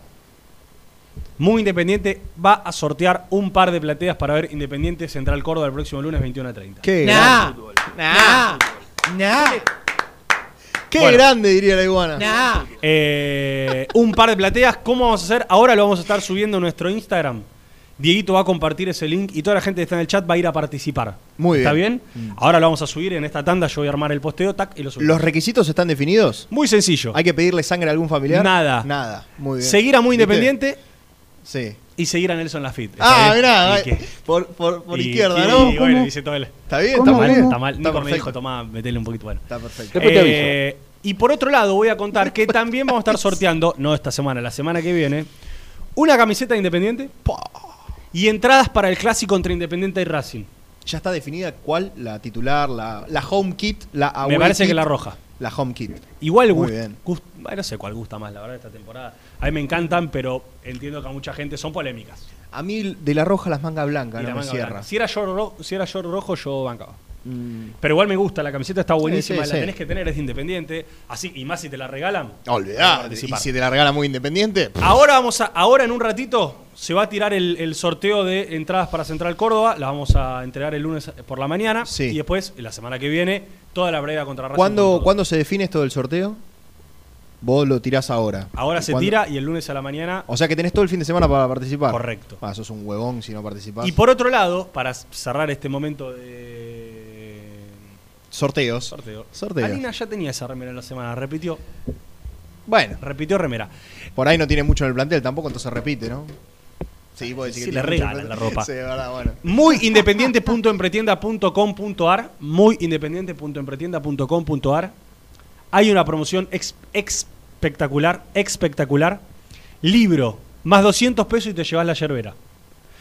Muy Independiente va a sortear un par de plateas para ver Independiente Central Córdoba el próximo lunes 21 a 30. Qué Nah, nah, nah, Qué Bueno. grande, diría la iguana. nah. Eh, un par de plateas. ¿Cómo vamos a hacer? Ahora lo vamos a estar subiendo a nuestro Instagram. Dieguito va a compartir ese link y toda la gente que está en el chat va a ir a participar. Muy ¿Está bien. bien? Ahora lo vamos a subir en esta tanda. Yo voy a armar el posteo, tac, y lo subimos. ¿Los requisitos están definidos? Muy sencillo. ¿Hay que pedirle sangre a algún familiar? Nada. Nada. Muy bien. Seguir a Muy. Independiente Sí. y seguir a Nelson Lafitte. Ah, ¿Está bien? mirá, por, por, por Y- izquierda, y- ¿no? Y bueno, dice todo él. Está bien, ¿Cómo, está bien. Está mal. Nico me perfecto. dijo, tomá, metele un poquito. Bueno. Está perfecto. Eh, y por otro lado, voy a contar que también vamos a estar sorteando, no esta semana, la semana que viene, una camiseta de Independiente y entradas para el clásico entre Independiente y Racing. Ya está definida cuál, la titular, la, la home kit, la away Me parece kit, que la roja. La home kit. Igual Muy gust- bien. gust- ay, no sé cuál gusta más, la verdad, esta temporada. A mí me encantan, pero entiendo que a mucha gente son polémicas. A mí de la roja las mangas blancas Y no la me manga cierra. blanca. Si era short ro- si era short rojo, yo bancaba. Mm, Pero igual me gusta, la camiseta está buenísima, sí, la tenés que tener, es de independiente. Así, y más si te la regalan. Olvidá. Y si te la regala muy independiente. Ahora vamos a, ahora en un ratito se va a tirar el, el sorteo de entradas para Central Córdoba. Las vamos a entregar el lunes por la mañana. Sí. Y después, la semana que viene, toda la brega contra Racing. ¿Cuándo, con todo. ¿Cuándo se define esto del sorteo? Vos lo tirás ahora. Ahora se ¿Cuándo? tira y el lunes a la mañana. O sea que tenés todo el fin de semana para participar. Correcto. Ah, sos un huevón si no participás. Y por otro lado, para cerrar este momento de Sorteos. sorteo, Sorteos. Alina ya tenía esa remera en la semana, repitió, Bueno, repitió remera. por ahí no tiene mucho en el plantel tampoco, entonces repite, ¿no? Sí, vos decís Sí, que le regalan la ropa. Sí, de verdad, bueno. Muy independiente.empretienda.com.ar Muy independiente.empretienda.com.ar Hay una promoción ex- espectacular, espectacular. Libro, más 200 pesos y te llevas la yerbera.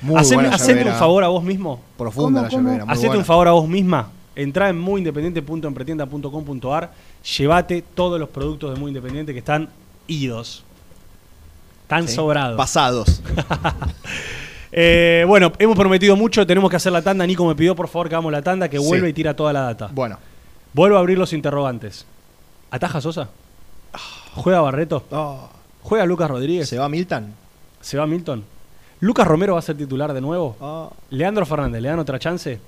Muy Haceme, buena haceme un favor a vos mismo. Profunda ¿Cómo, la cómo? muy Hacete buena. un favor a vos misma. Entrá en muyindependiente.empretienda.com.ar. Llévate todos los productos de Muy Independiente que están idos. Están Sí. sobrados. Pasados. Eh, bueno, hemos prometido mucho, tenemos que hacer la tanda. Nico me pidió por favor que hagamos la tanda, que Sí. vuelva y tira toda la data. Bueno. Vuelvo a abrir los interrogantes. ¿Ataja Sosa? ¿Juega Barreto? Oh, ¿Juega Lucas Rodríguez? ¿Se va Milton? ¿Se va Milton? ¿Lucas Romero va a ser titular de nuevo? Oh. ¿Leandro Fernández le dan otra chance?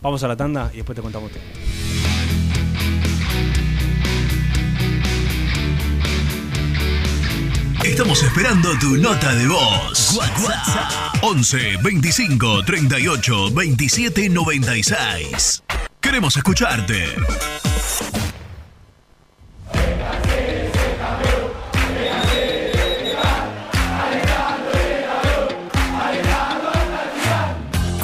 Vamos a la tanda y después te contamos todo. Estamos esperando tu nota de voz. WhatsApp 11 25 38 27 96. Queremos escucharte.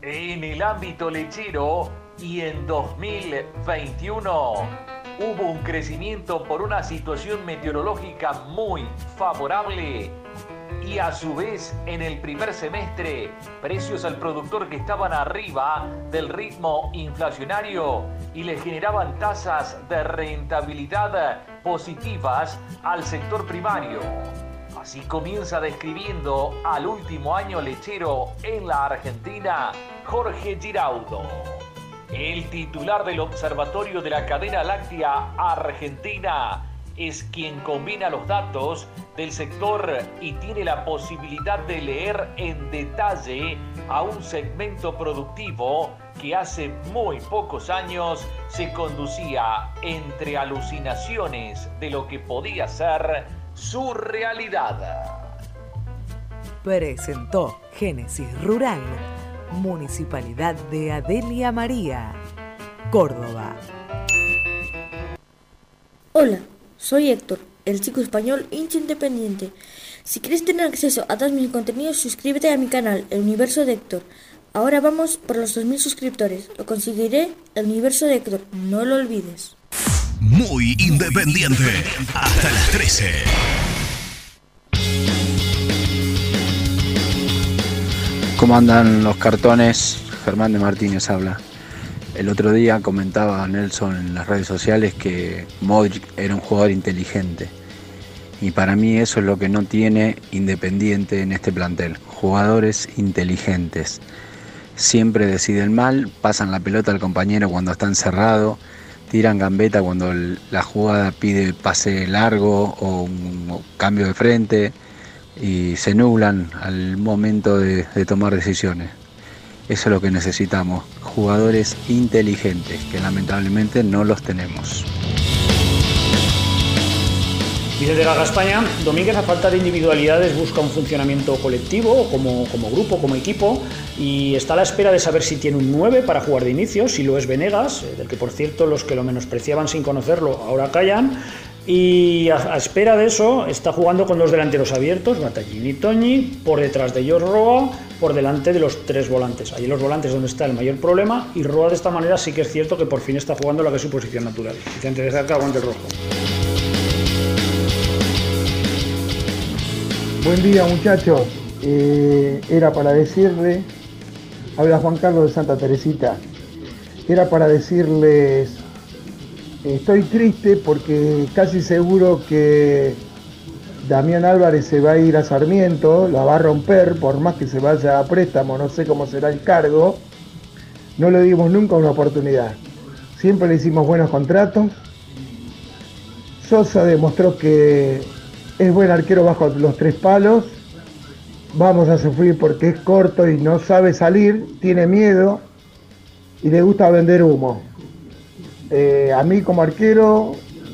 En el ámbito lechero y en 2021 hubo un crecimiento por una situación meteorológica muy favorable y a su vez en el primer semestre precios al productor que estaban arriba del ritmo inflacionario y le generaban tasas de rentabilidad positivas al sector primario. Así comienza describiendo al último año lechero en la Argentina Jorge Giraudo. El titular del Observatorio de la Cadena Láctea Argentina es quien combina los datos del sector y tiene la posibilidad de leer en detalle a un segmento productivo que hace muy pocos años se conducía entre alucinaciones de lo que podía ser su realidad. Presentó Génesis Rural, Municipalidad de Adelia María, Córdoba. Hola, soy Héctor, el chico español hincha independiente. Si quieres tener acceso a todos mis contenidos, suscríbete a mi canal, El Universo de Héctor. Ahora vamos por los 2.000 suscriptores. Lo conseguiré, El Universo de Héctor. No lo olvides. Muy independiente. Hasta las 13. ¿Cómo andan los cartones? Germán de Martínez habla. El otro día comentaba Nelson en las redes sociales que Modric era un jugador inteligente. Y para mí eso es lo que no tiene Independiente en este plantel. Jugadores inteligentes. Siempre deciden mal, pasan la pelota al compañero cuando está encerrado, tiran gambeta cuando la jugada pide pase largo o un cambio de frente y se nublan al momento de, de tomar decisiones. Eso es lo que necesitamos, jugadores inteligentes, que lamentablemente no los tenemos. Desde Gaga España, Domínguez a falta de individualidades busca un funcionamiento colectivo, como, grupo, como equipo, y está a la espera de saber si tiene un 9 para jugar de inicio, si lo es Venegas, eh, del que por cierto los que lo menospreciaban sin conocerlo ahora callan, y a, espera de eso está jugando con dos delanteros abiertos, Batallini y Toñi, por detrás de George Roa, por delante de los tres volantes. Ahí en los volantes donde está el mayor problema, y Roa de esta manera sí que es cierto que por fin está jugando la que es su posición natural. Vicente de cerca, guante rojo. Buen día muchachos, Eh, era para decirle, habla Juan Carlos de Santa Teresita, era para decirles, estoy triste porque casi seguro que Damián Álvarez se va a ir a Sarmiento, la va a romper, por más que se vaya a préstamo, no sé cómo será el cargo, no le dimos nunca una oportunidad. Siempre le hicimos buenos contratos. Sosa demostró que es buen arquero bajo los tres palos. Vamos a sufrir porque es corto y no sabe salir, tiene miedo y le gusta vender humo. Eh, a mí como arquero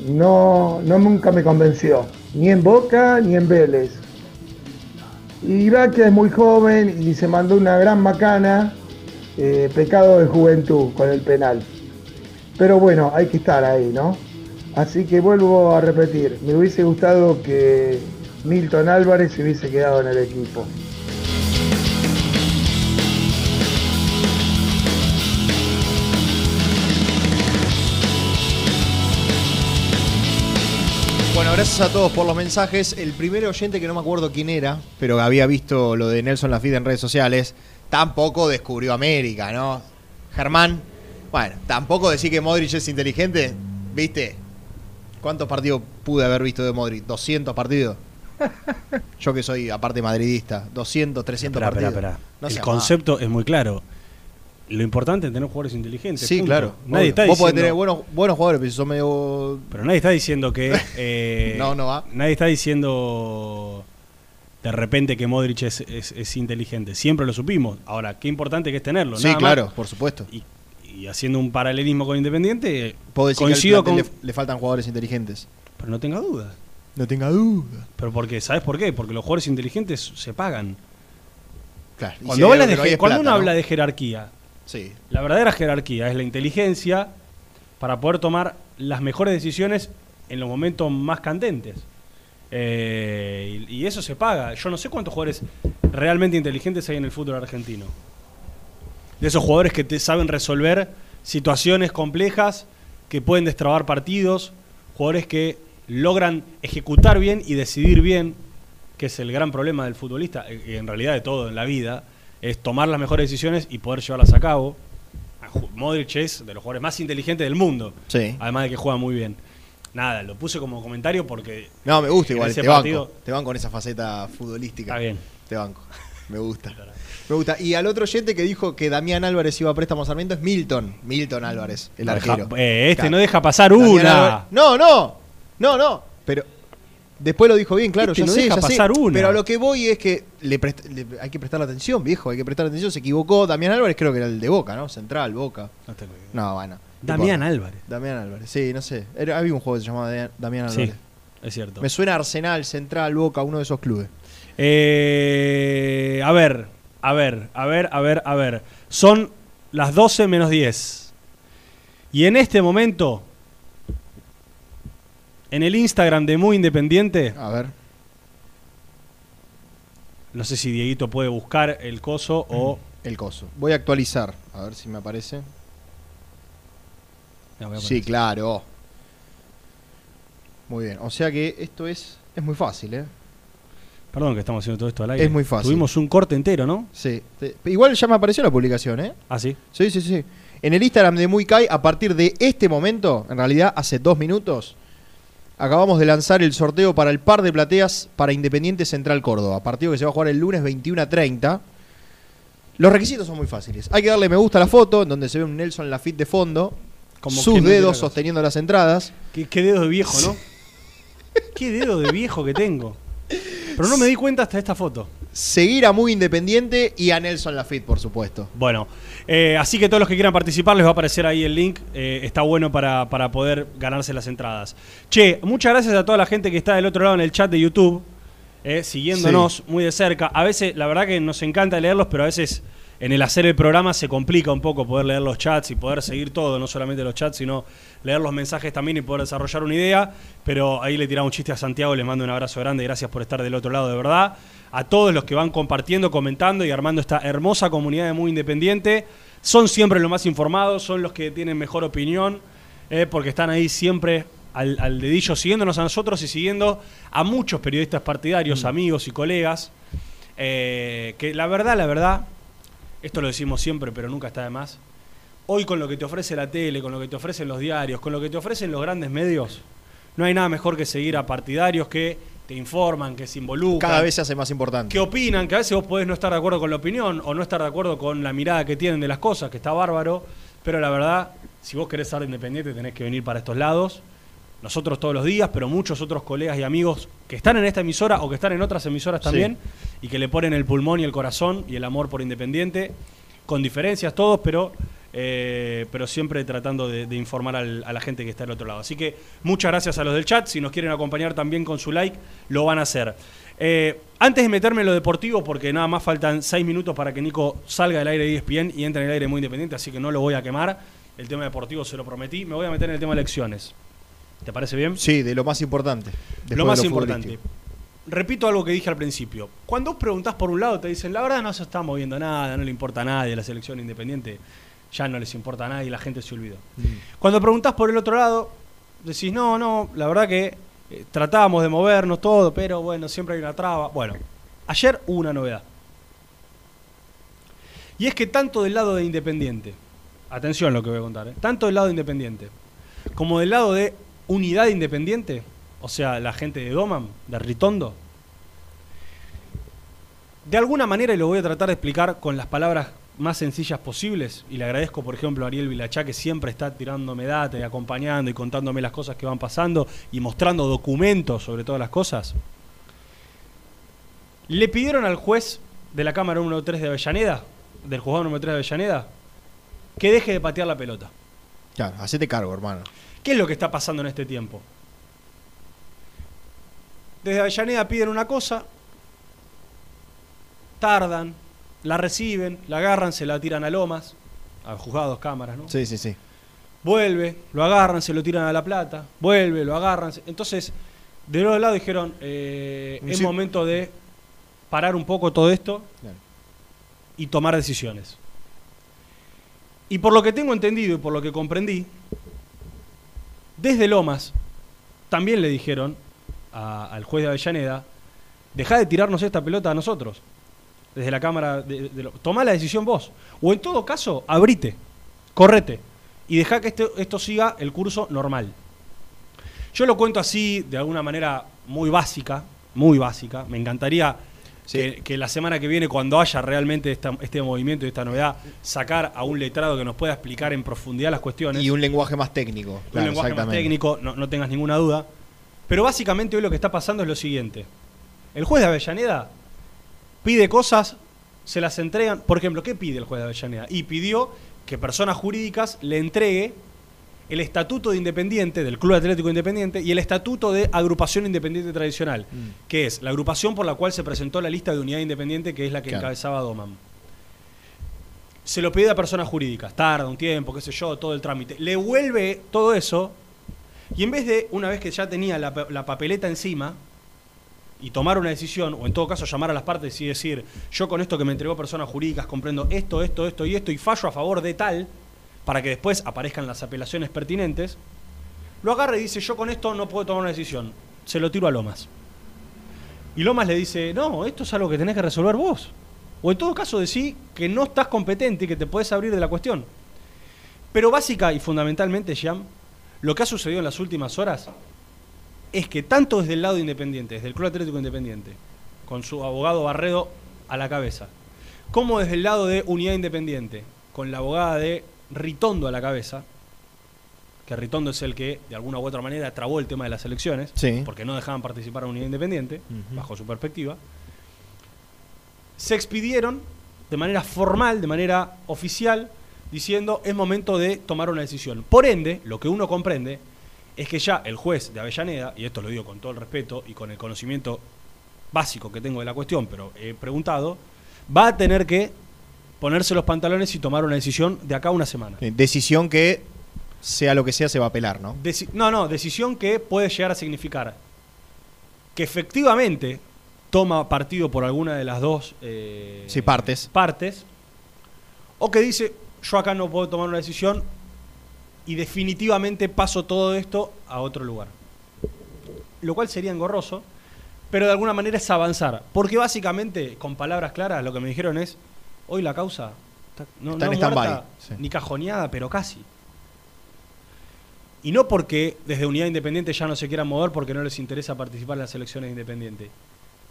no, no nunca me convenció, ni en Boca ni en Vélez. Y es muy joven y se mandó una gran macana, eh, pecado de juventud con el penal. Pero bueno, hay que estar ahí, ¿no? Así que vuelvo a repetir, me hubiese gustado que Milton Álvarez se hubiese quedado en el equipo. Bueno, gracias a todos por los mensajes. El primer oyente que no me acuerdo quién era, pero había visto lo de Nelson Lafitte en redes sociales, tampoco descubrió América, ¿no? Germán, bueno, tampoco decir que Modric es inteligente, ¿viste? ¿Cuántos partidos pude haber visto de Modric? ¿200 partidos? Yo que soy, aparte madridista, 200, 300 Esperá, partidos. esperá, esperá. No el concepto es muy claro. Lo importante es tener jugadores inteligentes. Sí, punto. claro. Nadie obvio. está Vos podés tener buenos, buenos jugadores, pero si son medio. Pero nadie está diciendo que. eh, No, no va. Nadie está diciendo de repente que Modric es, es- es inteligente. Siempre lo supimos. Ahora, qué importante que es tenerlo. Sí, nada más. claro, por supuesto. Y, y haciendo un paralelismo con Independiente, Puedo decir coincido que al con. plantel le, le faltan jugadores inteligentes. Pero no tenga dudas. No tenga duda. Pero porque, ¿sabes por qué? Porque los jugadores inteligentes se pagan. Claro. y Cuando, habla de que no hay je- es cuando plata, uno ¿no? habla de jerarquía, Sí. la verdadera jerarquía es la inteligencia para poder tomar las mejores decisiones en los momentos más candentes. Eh, y, y eso se paga. Yo no sé cuántos jugadores realmente inteligentes hay en el fútbol argentino. De esos jugadores que te saben resolver situaciones complejas, que pueden destrabar partidos, jugadores que logran ejecutar bien y decidir bien, que es el gran problema del futbolista, eh, y en realidad de todo en la vida, es tomar las mejores decisiones y poder llevarlas a cabo. A Ju- Modric es de los jugadores más inteligentes del mundo, Sí. además de que juega muy bien. Nada, lo puse como comentario porque... No, me gusta en igual, ese te partido- banco. Te banco con esa faceta futbolística. Está bien. Te banco. Me gusta. Me gusta. Y al otro oyente que dijo que Damián Álvarez iba a préstamo a Sarmiento es Milton. Milton Álvarez, el No deja- arquero. eh, este Claro. no deja pasar Damián una. Álvarez- No, no. No, no. Pero después lo dijo bien, claro. Este ya no sé, deja ya sé. pasar una. Pero a lo que voy es que le le- hay que prestarle atención, viejo. Hay que prestarle atención. Se equivocó. Damián Álvarez creo que era el de Boca, ¿no? Central, Boca. No, bueno. no Damián importa. Álvarez. Damián Álvarez. Sí, no sé. Era, había un juego que se llamaba Da- Damián Sí, Álvarez. es cierto. Me suena Arsenal, Central, Boca, uno de esos clubes. Eh, a ver, a ver, a ver, a ver, a ver. Son las 12 menos 10. Y en este momento, en el Instagram de Muy Independiente. A ver. No sé si Dieguito puede buscar el coso o. El coso. Voy a actualizar, a ver si me aparece. No, voy a Sí, claro. Muy bien. O sea que esto es, es muy fácil, ¿eh? Perdón que estamos haciendo todo esto al aire. Es muy fácil. Tuvimos un corte entero, ¿no? Sí. Igual ya me apareció la publicación, ¿eh? Ah, sí. Sí, sí, sí. En el Instagram de Muy Kai, a partir de este momento, en realidad hace dos minutos, acabamos de lanzar el sorteo para el par de plateas para Independiente Central Córdoba. Partido que se va a jugar el lunes 21 a 30. Los requisitos son muy fáciles. Hay que darle me gusta a la foto, en donde se ve un Nelson Lafitte de fondo, Como sus dedos sosteniendo las entradas. ¿Qué, qué dedo de viejo, ¿no? qué dedo de viejo que tengo. Pero no me di cuenta hasta esta foto. Seguir a Muy Independiente y a Nelson Lafitte, por supuesto. Bueno, eh, así que todos los que quieran participar les va a aparecer ahí el link. eh, está bueno para, para poder ganarse las entradas. Che, muchas gracias a toda la gente que está del otro lado en el chat de YouTube, eh, siguiéndonos muy de cerca. A veces, la verdad que nos encanta leerlos, pero a veces en el hacer el programa se complica un poco poder leer los chats y poder seguir todo, no solamente los chats, sino leer los mensajes también y poder desarrollar una idea. Pero ahí le tiraba un chiste a Santiago, les mando un abrazo grande, gracias por estar del otro lado de verdad. A todos los que van compartiendo, comentando y armando esta hermosa comunidad de Muy Independiente. Son siempre los más informados, son los que tienen mejor opinión, eh, porque están ahí siempre al, al dedillo siguiéndonos a nosotros y siguiendo a muchos periodistas partidarios, amigos y colegas. eh, que la verdad, la verdad, esto lo decimos siempre, pero nunca está de más. Hoy con lo que te ofrece la tele, con lo que te ofrecen los diarios, con lo que te ofrecen los grandes medios, no hay nada mejor que seguir a partidarios que te informan, que se involucran. Cada vez se hace más importante. que opinan, que a veces vos podés no estar de acuerdo con la opinión o no estar de acuerdo con la mirada que tienen de las cosas, que está bárbaro, pero la verdad, si vos querés ser independiente tenés que venir para estos lados. Nosotros todos los días, pero muchos otros colegas y amigos que están en esta emisora o que están en otras emisoras también y que le ponen el pulmón y el corazón y el amor por Independiente, con diferencias todos, pero, eh, pero siempre tratando de, de informar al- a la gente que está del otro lado. Así que muchas gracias a los del chat. Si nos quieren acompañar también con su like, lo van a hacer. Eh, antes de meterme en lo deportivo, porque nada más faltan seis minutos para que Nico salga del aire de ESPN y entre en el aire muy independiente, así que no lo voy a quemar. El tema deportivo se lo prometí. Me voy a meter en el tema de elecciones. ¿Te parece bien? Sí, de lo más importante. lo más importante. Repito algo que dije al principio. Cuando vos preguntás por un lado, te dicen, la verdad no se está moviendo nada, no le importa a nadie, la selección independiente ya no les importa a nadie, la gente se olvidó. Cuando preguntás por el otro lado, decís, no, no, la verdad que eh, tratábamos de movernos todo, pero bueno, siempre hay una traba. Bueno, ayer hubo una novedad. Y es que tanto del lado de Independiente, atención lo que voy a contar, ¿eh? tanto del lado de Independiente como del lado de Unidad Independiente, o sea, la gente de Doman, de Ritondo, de alguna manera, y lo voy a tratar de explicar con las palabras más sencillas posibles, y le agradezco, por ejemplo, a Ariel Vilachá, que siempre está tirándome data y acompañando y contándome las cosas que van pasando y mostrando documentos sobre todas las cosas. Le pidieron al juez de la Cámara número 3 de Avellaneda, del juzgado número 3 de Avellaneda, que deje de patear la pelota. Claro, hacete cargo, hermano. ¿Qué es lo que está pasando en este tiempo? Desde Avellaneda piden una cosa, tardan, la reciben, la agarran, se la tiran a Lomas, a juzgados, cámaras, ¿no? Sí, sí, sí. Vuelve, lo agarran, se lo tiran a La Plata, vuelve, lo agarran. se- Entonces, de los lado dijeron, eh, es Sí. momento de parar un poco todo esto Claro. y tomar decisiones. Y por lo que tengo entendido y por lo que comprendí, desde Lomas también le dijeron a- al juez de Avellaneda, deja de tirarnos esta pelota a nosotros. Desde la Cámara, de, de lo- tomá la decisión vos. O en todo caso, abrite, correte y deja que esto, esto siga el curso normal. Yo lo cuento así, de alguna manera muy básica, muy básica. Me encantaría que, que la semana que viene, cuando haya realmente esta- este movimiento y esta novedad, sacar a un letrado que nos pueda explicar en profundidad las cuestiones. Y un lenguaje más técnico. un claro, lenguaje más técnico, no, no tengas ninguna duda. Pero básicamente hoy lo que está pasando es lo siguiente. El juez de Avellaneda pide cosas, se las entregan. Por ejemplo, ¿qué pide el juez de Avellaneda? Y pidió que personas jurídicas le entregue el estatuto de independiente del Club Atlético Independiente y el estatuto de agrupación independiente tradicional, Mm. que es la agrupación por la cual se presentó la lista de unidad independiente, que es la que Claro. encabezaba Doman. Se lo pide a personas jurídicas, tarda un tiempo, qué sé yo, todo el trámite. Le vuelve todo eso y en vez de, una vez que ya tenía la papeleta encima, y tomar una decisión, o en todo caso llamar a las partes y decir, yo con esto que me entregó personas jurídicas comprendo esto, esto, esto y esto, y fallo a favor de tal, para que después aparezcan las apelaciones pertinentes, lo agarra y dice, yo con esto no puedo tomar una decisión, se lo tiro a Lomas. Y Lomas le dice, no, esto es algo que tenés que resolver vos. O en todo caso decí que no estás competente y que te puedes abrir de la cuestión. Pero básica y fundamentalmente, Jean, lo que ha sucedido en las últimas horas es que tanto desde el lado independiente, desde el Club Atlético Independiente, con su abogado Barredo a la cabeza, como desde el lado de Unidad Independiente, con la abogada de Ritondo a la cabeza, que Ritondo es el que de alguna u otra manera trabó el tema de las elecciones, Sí. porque no dejaban participar a Unidad Independiente, bajo su perspectiva, se expidieron de manera formal, de manera oficial, diciendo es momento de tomar una decisión. Por ende, lo que uno comprende es que ya el juez de Avellaneda, y esto lo digo con todo el respeto y con el conocimiento básico que tengo de la cuestión, pero he preguntado, va a tener que ponerse los pantalones y tomar una decisión de acá a una semana. Decisión que, sea lo que sea, se va a apelar, ¿no? Deci- no, no, decisión que puede llegar a significar que efectivamente toma partido por alguna de las dos eh, Sí, partes. partes, o que dice, yo acá no puedo tomar una decisión y definitivamente paso todo esto a otro lugar. Lo cual sería engorroso, pero de alguna manera es avanzar. Porque básicamente, con palabras claras, lo que me dijeron es, hoy la causa Está, no, Está no en stand-by, muerta, sí. ni cajoneada, pero casi. Y no porque desde Unidad Independiente ya no se quieran mover porque no les interesa participar en las elecciones de Independiente.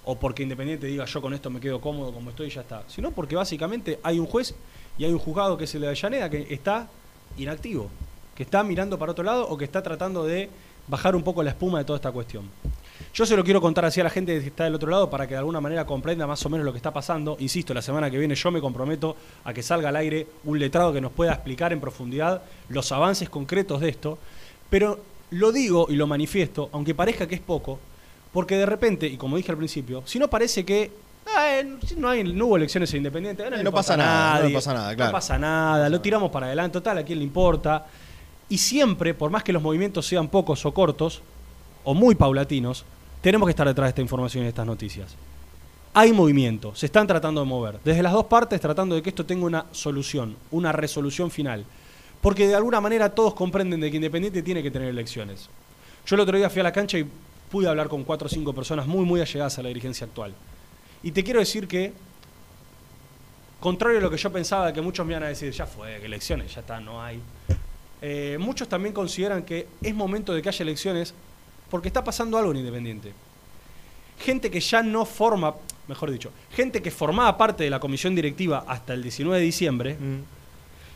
O porque Independiente diga yo con esto me quedo cómodo como estoy y ya está. Sino porque básicamente hay un juez y hay un juzgado que es el de Avellaneda que está inactivo. Que está mirando para otro lado o que está tratando de bajar un poco la espuma de toda esta cuestión. Yo se lo quiero contar así a la gente que está del otro lado para que de alguna manera comprenda más o menos lo que está pasando. Insisto, la semana que viene yo me comprometo a que salga al aire un letrado que nos pueda explicar en profundidad los avances concretos de esto. Pero lo digo y lo manifiesto, aunque parezca que es poco, porque de repente, y como dije al principio, si no parece que ah, eh, no, hay, no hubo elecciones en Independiente, no, Eh, no pasa nada, no pasa nada, claro. No pasa nada, lo tiramos para adelante, total, a quién le importa. Y siempre, por más que los movimientos sean pocos o cortos, o muy paulatinos, tenemos que estar detrás de esta información y de estas noticias. Hay movimiento, se están tratando de mover, desde las dos partes tratando de que esto tenga una solución, una resolución final. Porque de alguna manera todos comprenden de que Independiente tiene que tener elecciones. Yo el otro día fui a la cancha y pude hablar con cuatro o cinco personas muy, muy allegadas a la dirigencia actual. Y te quiero decir que, contrario a lo que yo pensaba, que muchos me iban a decir, ya fue, que elecciones, ya está, no hay. Eh, muchos también consideran que es momento de que haya elecciones porque está pasando algo en Independiente. Gente que ya no forma, mejor dicho, gente que formaba parte de la comisión directiva hasta el 19 de diciembre,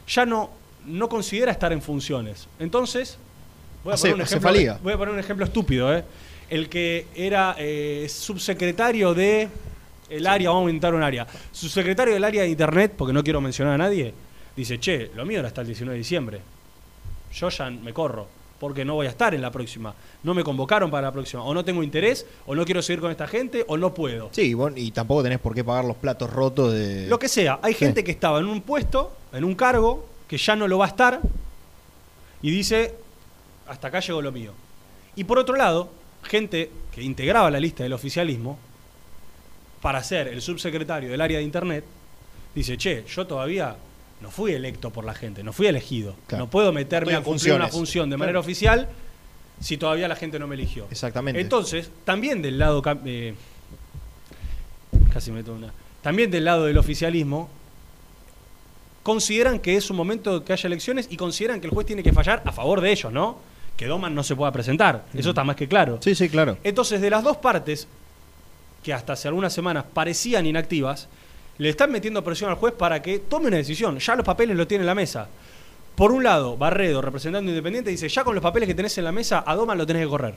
ya no, no considera estar en funciones. Entonces, voy a, Hace- poner un ejemplo, voy a poner un ejemplo estúpido. ¿eh? El que era eh, subsecretario de el área, vamos a inventar un área, subsecretario del área de Internet, porque no quiero mencionar a nadie, dice, che, lo mío era hasta el 19 de diciembre. Yo ya me corro, porque no voy a estar en la próxima. No me convocaron para la próxima. O no tengo interés, o no quiero seguir con esta gente, o no puedo. Sí, y tampoco tenés por qué pagar los platos rotos de. Lo que sea, hay Sí. gente que estaba en un puesto, en un cargo, que ya no lo va a estar, y dice, hasta acá llegó lo mío. Y por otro lado, gente que integraba la lista del oficialismo, para ser el subsecretario del área de Internet, dice, che, yo todavía no fui electo por la gente, no fui elegido. Claro. No puedo meterme a cumplir una función de Claro. manera oficial si todavía la gente no me eligió. Exactamente. Entonces, también del lado... eh, casi meto una... También del lado del oficialismo, consideran que es un momento que haya elecciones y consideran que el juez tiene que fallar a favor de ellos, ¿no? Que Doman no se pueda presentar. Eso está más que claro. Sí, sí, claro. Entonces, de las dos partes, que hasta hace algunas semanas parecían inactivas, le están metiendo presión al juez para que tome una decisión. Ya los papeles lo tiene en la mesa. Por un lado, Barredo, representante independiente, dice, ya con los papeles que tenés en la mesa, a Doman lo tenés que correr.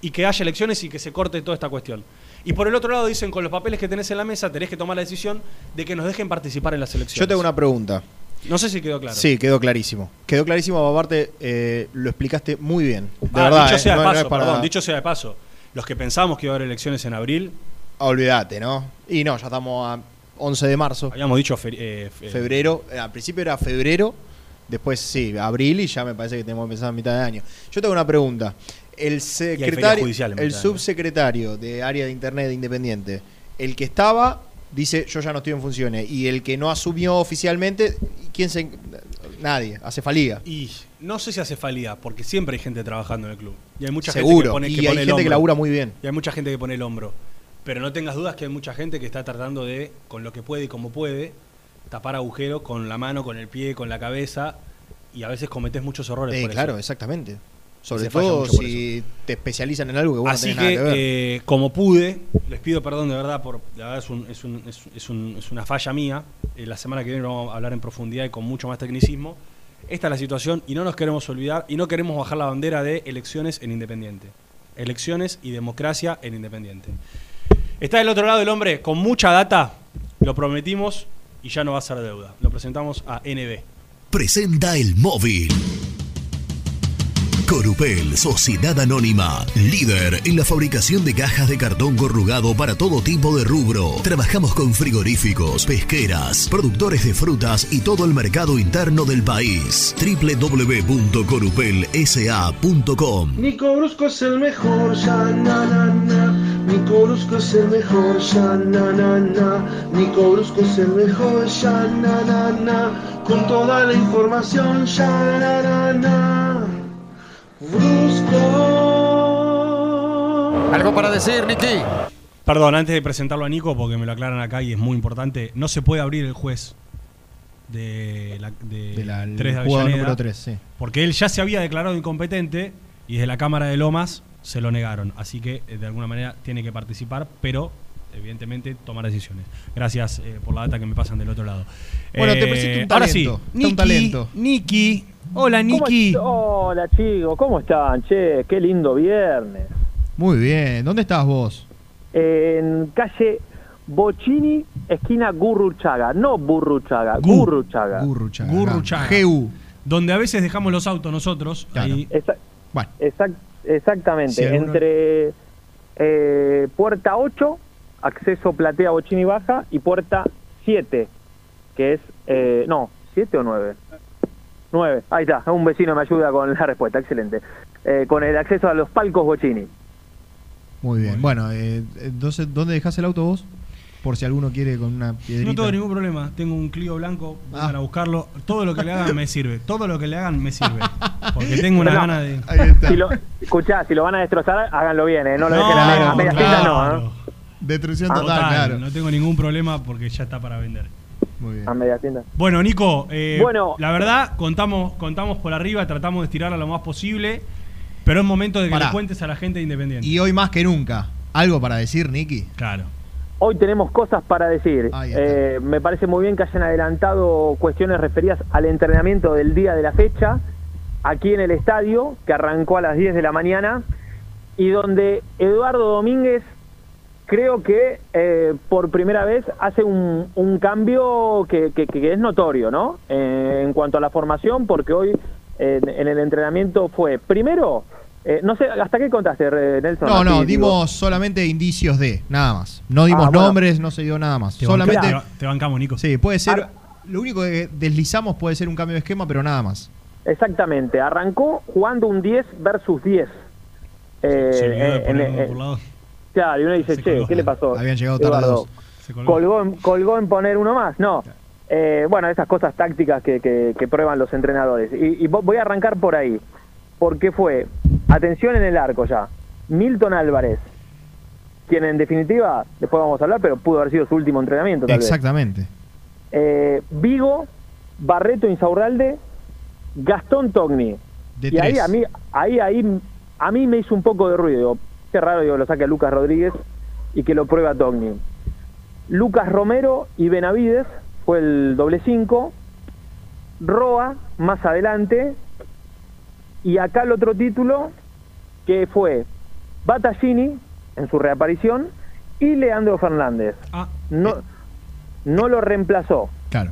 Y que haya elecciones y que se corte toda esta cuestión. Y por el otro lado dicen, con los papeles que tenés en la mesa, tenés que tomar la decisión de que nos dejen participar en las elecciones. Yo tengo una pregunta. No sé si quedó claro. Sí, quedó clarísimo. Quedó clarísimo, aparte lo explicaste muy bien. De Ah, verdad. dicho eh, sea de no- paso, para- perdón, dicho sea de paso. Los que pensamos que iba a haber elecciones en abril, Olvídate, ¿no? Y no, ya estamos a 11 de marzo. habíamos dicho fe- eh, fe- Febrero. eh, Al principio era febrero. Después sí, abril y ya me parece que tenemos que empezar a mitad de año. Yo tengo una pregunta. El secretario, subsecretario de área de internet de Independiente, el que estaba dice yo ya no estoy en funciones y el que no asumió oficialmente, ¿quién se nadie, hace falía. Y no sé si hace falía, porque siempre hay gente trabajando en el club. Y hay mucha gente Seguro, que pone, y hay el gente que labura muy bien. Y hay mucha gente que pone el hombro. Pero no tengas dudas que hay mucha gente que está tratando de, con lo que puede y como puede, tapar agujeros con la mano, con el pie, con la cabeza. Y a veces cometes muchos errores. Eh, por eso. claro, exactamente. Sobre todo si te especializan en algo que vos no Así tenés nada que, que ver. eh, como pude, les pido perdón de verdad, por, la verdad es, un- es un- es- es un- es una falla mía. Eh, la semana que viene vamos a hablar en profundidad y con mucho más tecnicismo. Esta es la situación y no nos queremos olvidar y no queremos bajar la bandera de elecciones en Independiente. Elecciones y democracia en Independiente. Está del otro lado el hombre con mucha data, lo prometimos y ya no va a ser deuda. Lo presentamos a NB. Presenta el móvil. Corupel, Sociedad Anónima, líder en la fabricación de cajas de cartón corrugado para todo tipo de rubro. Trabajamos con frigoríficos, pesqueras, productores de frutas y todo el mercado interno del país. www.corupelsa.com Nico Brusco es el mejor, ya na na na. Nico Brusco es el mejor, ya na na na. Nico Brusco es el mejor, ya na na na. Con toda la información, ya na na na. Brusco. ¿Algo para decir, Niki? Perdón, antes de presentarlo a Nico, porque me lo aclaran acá y es muy importante, no se puede abrir el juez de la, de De la- el 3 de jugador Avellaneda, número tres, sí. Porque él ya se había declarado incompetente y desde la Cámara de Lomas se lo negaron. Así que eh, de alguna manera tiene que participar, pero evidentemente tomar decisiones. Gracias eh, por la data que me pasan del otro lado. Bueno, te Eh, presento un Ahora sí, talento, está un Niki, talento. Niki. Hola, Niki. Hola chicos, ¿cómo están? Che, qué lindo viernes. Muy bien. ¿Dónde estás vos? En calle Bocini, esquina Gurruchaga. No Burruchaga, Gurruchaga. Gurruchaga. Gurruchaga. GU. Donde a veces dejamos los autos nosotros. Ahí. Bueno. exact- exactamente, Sí, entre eh, puerta 8, acceso platea Bocini Baja, y puerta 7, que es, eh, no, 7 o 9. 9, ahí está, un vecino me ayuda con la respuesta, excelente. Eh, con el acceso a los palcos Bocini. Muy bien. Bueno, eh, entonces, ¿dónde dejás el auto vos? Por si alguno quiere con una piedrita. No tengo ningún problema. Tengo un Clio blanco, Ah. van a buscarlo. Todo lo que le hagan me sirve. Todo lo que le hagan me sirve. Porque tengo una No, gana de. Si lo, escuchá, si lo van a destrozar, háganlo bien, ¿eh? no lo No, dejen a, media- a medias claro. no. ¿eh? Destrucción Ah, total, total, claro. No tengo ningún problema porque ya está para vender. Muy bien. A medias tintas. Bueno, Nico, eh, Bueno. la verdad, contamos, contamos por arriba, tratamos de estirarla lo más posible, pero es momento de que Pará. le cuentes a la gente de independiente. Y hoy más que nunca. ¿Algo para decir, Nicky? Claro. Hoy tenemos cosas para decir. Eh, me parece muy bien que hayan adelantado cuestiones referidas al entrenamiento del día de la fecha, aquí en el estadio, que arrancó a las 10 de la mañana, y donde Eduardo Domínguez creo que eh, por primera vez hace un, un cambio que, que- que es notorio, ¿no? Eh, en cuanto a la formación, porque hoy eh, en el entrenamiento fue, primero, eh, no sé, ¿hasta qué contaste, Re- Nelson? No, no, dimos solamente indicios de, nada más. No dimos Ah, bueno. nombres, no se dio nada más. Te solamente. bancamos, te bancamos, Nico. Sí, puede ser. Lo único que deslizamos puede ser un cambio de esquema, pero nada más. Exactamente, arrancó jugando un 10 versus 10. Eh, Se eh, poner en- eh, lado. Claro, y uno dice, che, ¿qué le pasó? Habían llegado tarde Eduardo? dos. Colgó. colgó, en, colgó en poner uno más. No. Eh, bueno, esas cosas tácticas que, que- que prueban los entrenadores. Y, y vo- voy a arrancar por ahí. Porque fue, atención en el arco ya, Milton Álvarez, quien en definitiva, después vamos a hablar, pero pudo haber sido su último entrenamiento. Tal vez. Exactamente. Eh, Vigo, Barreto Insaurralde, Gastón Togni. De y ahí a mí, ahí, ahí, a mí me hizo un poco de ruido. Qué raro, digo, lo saque a Lucas Rodríguez y que lo prueba Togni. Lucas Romero y Benavides fue el doble 5. Roa más adelante. Y acá el otro título que fue Battaglini en su reaparición y Leandro Fernández. Ah, No, no lo reemplazó. Claro.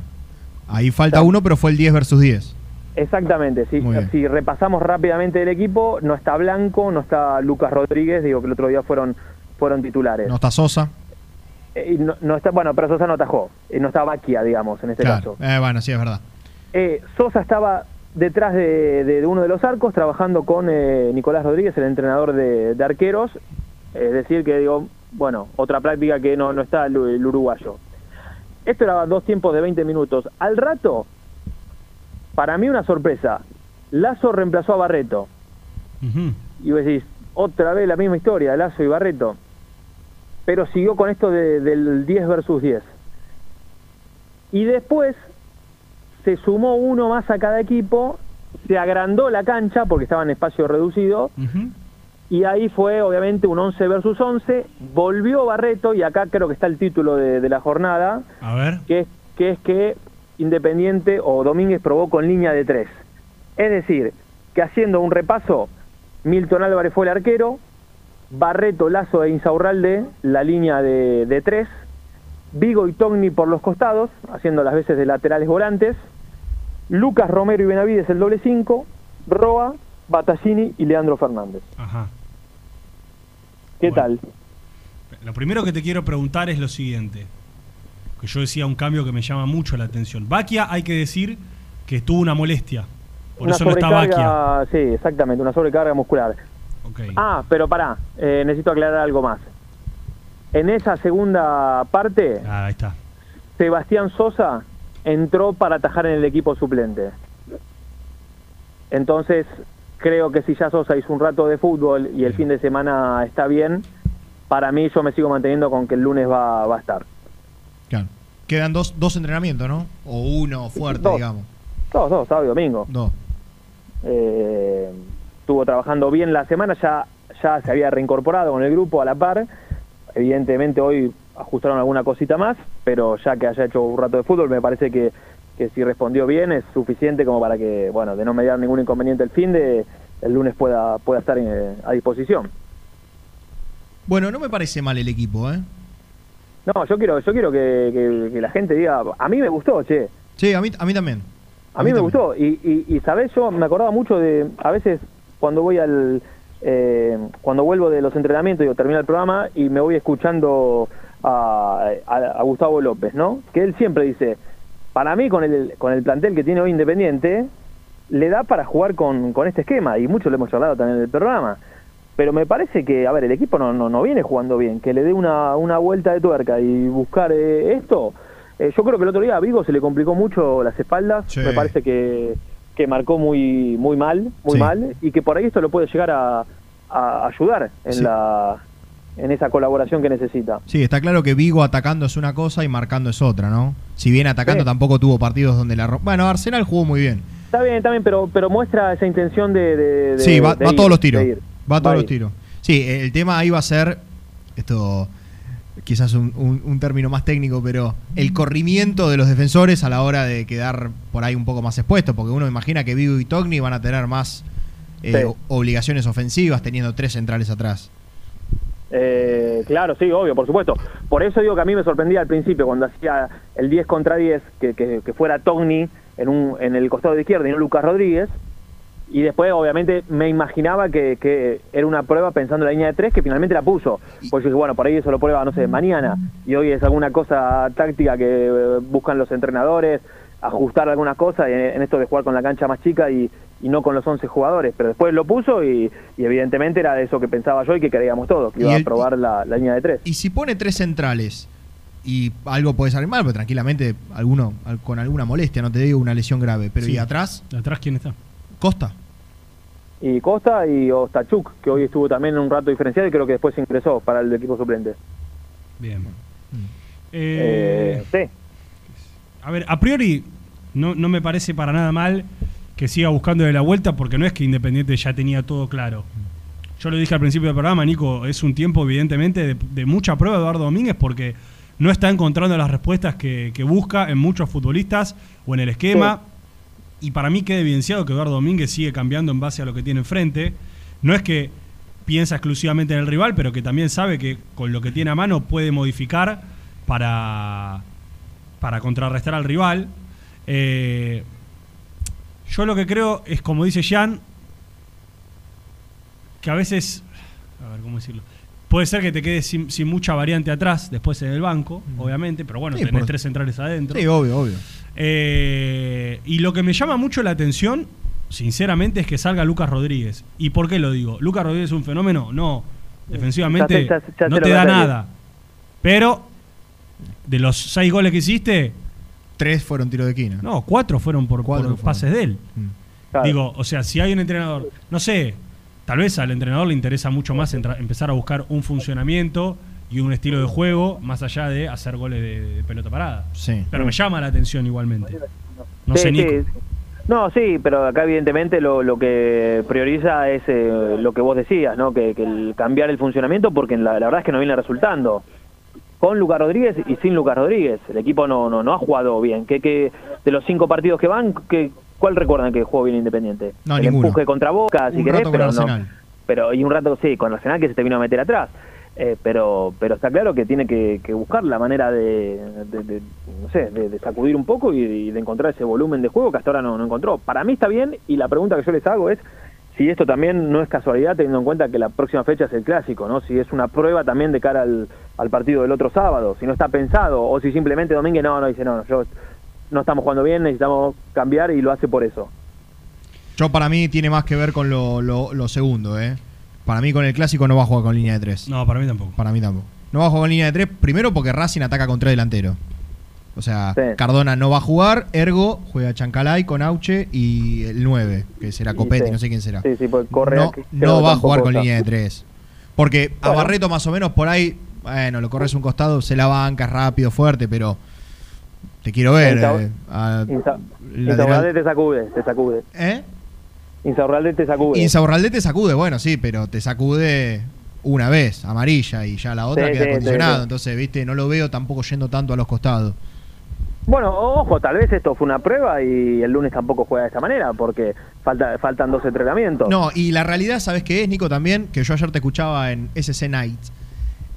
Ahí falta uno, pero fue el 10 versus 10. Exactamente, si, si repasamos rápidamente el equipo, no está Blanco, no está Lucas Rodríguez, digo que el otro día fueron, fueron titulares. No está Sosa. Eh, no, no está, bueno, pero Sosa no atajó, y no está Baquia, digamos, en este Claro. caso. Eh, bueno, sí, es verdad. Eh, Sosa estaba detrás de, uno de los arcos, trabajando con eh, Nicolás Rodríguez, el entrenador de, de arqueros. Es decir, que digo, bueno, otra práctica que no, no está el, el uruguayo. Esto era dos tiempos de 20 minutos. Al rato, para mí una sorpresa. Lazo reemplazó a Barreto. Y vos decís, otra vez la misma historia, Lazo y Barreto. Pero siguió con esto de- del 10 versus 10. Y después se sumó uno más a cada equipo, se agrandó la cancha porque estaba en espacio reducido, y ahí fue obviamente un 11 versus 11, volvió Barreto, y acá creo que está el título de, de la jornada, A ver. que es, que es que Independiente o Domínguez probó con línea de tres. Es decir, que haciendo un repaso, Milton Álvarez fue el arquero, Barreto, Lazo e Insaurralde la línea de, de tres, Vigo y Togni por los costados, haciendo las veces de laterales volantes, Lucas Romero y Benavides el doble cinco, Roa, Battaglini y Leandro Fernández. Ajá. ¿Qué tal? Lo primero que te quiero preguntar es lo siguiente. Que yo decía un cambio que me llama mucho la atención. Baquia hay que decir que tuvo una molestia. Por una eso no está Baquia. sí, exactamente, una sobrecarga muscular. Ah, pero pará, eh, necesito aclarar algo más. En esa segunda parte, Ah, ahí está. Sebastián Sosa entró para atajar en el equipo suplente. Entonces, creo que si ya Sosa hizo un rato de fútbol y el fin de semana está bien, para mí yo me sigo manteniendo con que el lunes va, va a estar. Claro. Quedan dos, dos entrenamientos, ¿no? O uno fuerte, Dos. digamos. Dos, dos, sábado y domingo. Dos. Eh, estuvo trabajando bien la semana, ya, ya se había reincorporado con el grupo a la par. Evidentemente hoy ajustaron alguna cosita más, pero ya que haya hecho un rato de fútbol, me parece que, que si respondió bien es suficiente como para que, bueno, de no mediar ningún inconveniente el fin de el lunes pueda, pueda estar eh, a disposición. Bueno, no me parece mal el equipo, ¿eh? No, yo quiero, yo quiero que, que- que la gente diga, a mí me gustó, che. Sí, a mí, a mí también. A mí me gustó. Y, y, y, ¿sabés? Yo me acordaba mucho de, a veces cuando voy al, eh, cuando vuelvo de los entrenamientos, digo, termina el programa y me voy escuchando a, a- a Gustavo López, ¿no? Que él siempre dice, para mí con el, con el plantel que tiene hoy Independiente, le da para jugar con, con este esquema, y mucho lo hemos charlado también en el programa. Pero me parece que, a ver, el equipo no, no, no viene jugando bien, que le dé una, una vuelta de tuerca y buscar eh, esto. eh, yo creo que el otro día a Vigo se le complicó mucho las espaldas, Sí. me parece que, que marcó muy muy mal, muy Sí. mal, y que por ahí esto lo puede llegar a, a ayudar en Sí. la en esa colaboración que necesita. Sí, está claro que Vigo atacando es una cosa y marcando es otra, ¿no? Si bien atacando Sí. tampoco tuvo partidos donde la... Bueno, Arsenal jugó muy bien. Está bien, está bien, pero, pero muestra esa intención de... de- de- sí, va, de va a ir, todos los tiros. Va a todos Va los ir. tiros. Sí, el tema ahí va a ser, esto quizás un, un- un término más técnico, pero el corrimiento de los defensores a la hora de quedar por ahí un poco más expuestos, porque uno imagina que Vigo y Togni van a tener más eh, Sí. obligaciones ofensivas teniendo tres centrales atrás. Eh, claro, sí, obvio, por supuesto. Por eso digo que a mí me sorprendía al principio cuando hacía el 10 contra 10, que, que, que fuera Togni en, un, en el costado de izquierda y no Lucas Rodríguez. Y después, obviamente, me imaginaba que, que era una prueba pensando en la línea de tres, que finalmente la puso. Pues yo dije, bueno, por ahí eso lo prueba, no sé, mañana. Y hoy es alguna cosa táctica que eh, buscan los entrenadores, ajustar algunas cosas en, en esto de jugar con la cancha más chica y, y no con los 11 jugadores. Pero después lo puso y, y evidentemente era eso que pensaba yo y que creíamos todos, que iba el- a probar la, la línea de tres. Y si pone tres centrales y algo puede salir mal, pero tranquilamente alguno al- con alguna molestia, no te digo una lesión grave, pero Sí. ¿y atrás? ¿Atrás quién está? Costa. Y Costa y Ostachuk, que hoy estuvo también un rato diferenciado y creo que después ingresó para el equipo suplente. Bien. Eh, sí. A ver, a priori no, no me parece para nada mal que siga buscando de la vuelta porque no es que Independiente ya tenía todo claro. Yo lo dije al principio del programa, Nico, es un tiempo evidentemente de, de mucha prueba de Eduardo Domínguez porque no está encontrando las respuestas que, que busca en muchos futbolistas o en el esquema. Y para mí queda evidenciado que Eduardo Domínguez sigue cambiando en base a lo que tiene enfrente. No es que piensa exclusivamente en el rival, pero que también sabe que con lo que tiene a mano puede modificar para, para contrarrestar al rival. Eh, yo lo que creo es, como dice Jan, que a veces, a ver cómo decirlo, puede ser que te quedes sin, sin mucha variante atrás, después en el banco, obviamente, pero bueno, Sí, tenés por- tres centrales adentro. Sí, obvio, obvio. Eh, y lo que me llama mucho la atención, sinceramente, es que salga Lucas Rodríguez. ¿Y por qué lo digo? ¿Lucas Rodríguez es un fenómeno? No. Defensivamente Ya te- ya- ya no te da nada. Pero, de los seis goles que hiciste, Tres fueron tiro de esquina. no, cuatro fueron por, Cuatro por fueron. pases de él. Claro. Digo, o sea, si hay un entrenador, no sé, tal vez al entrenador le interesa mucho más empezar a buscar un funcionamiento y un estilo de juego más allá de hacer goles de, de pelota parada. Sí. Pero me llama la atención igualmente. No Sí, sé, sí. Nico. No, sí, pero acá evidentemente lo, lo que prioriza es eh, lo que vos decías, ¿no? Que, que el cambiar el funcionamiento porque la, la verdad es que no viene resultando. Con Lucas Rodríguez y sin Lucas Rodríguez. El equipo no, no, no ha jugado bien. ¿Qué, qué, de los cinco partidos que van, ¿qué, ¿cuál recuerdan que jugó bien Independiente? No, el ninguno. empuje contra Boca, si Un querés, rato con pero no. Arsenal. Pero, y un rato, sí, con Arsenal que se te vino a meter atrás. Eh, pero pero está claro que tiene que, buscar la manera de, no sé, de, sacudir un poco y, de encontrar ese volumen de juego que hasta ahora no, no encontró. Para mí está bien y la pregunta que yo les hago es si esto también no es casualidad teniendo en cuenta que la próxima fecha es el clásico, ¿no? Si es una prueba también de cara al, al partido del otro sábado, si no está pensado o si simplemente Domínguez no, no dice, no, no, yo no estamos jugando bien, necesitamos cambiar y lo hace por eso. Yo para mí tiene más que ver con lo, lo- lo segundo, ¿eh? Para mí con el clásico no va a jugar con línea de tres. No, para mí tampoco. Para mí tampoco. No va a jugar con línea de tres, primero porque Racing ataca con tres delanteros. O sea, Cardona no va a jugar, ergo juega Chancalay con Auche y el 9, que será Y Copetti, sí. no sé quién será. Sí, sí, porque Correa no va a jugar con está. línea de tres. Porque a Bueno. Barreto más o menos por ahí, bueno, lo corres un costado, se la banca, es rápido, fuerte, pero Te quiero ver. Eh, a- te sacude, te sacude. ¿Eh? Insaurralde te sacude. Insaurralde te sacude, bueno, sí, pero te sacude una vez, amarilla, y ya la otra Sí, queda sí, condicionado. sí. Entonces, viste, no lo veo tampoco yendo tanto a los costados. Bueno, ojo, tal vez esto fue una prueba y el lunes tampoco juega de esta manera porque falta, faltan dos entrenamientos. No, y la realidad, ¿sabes qué es, Nico? También, que yo ayer te escuchaba en SC Nights,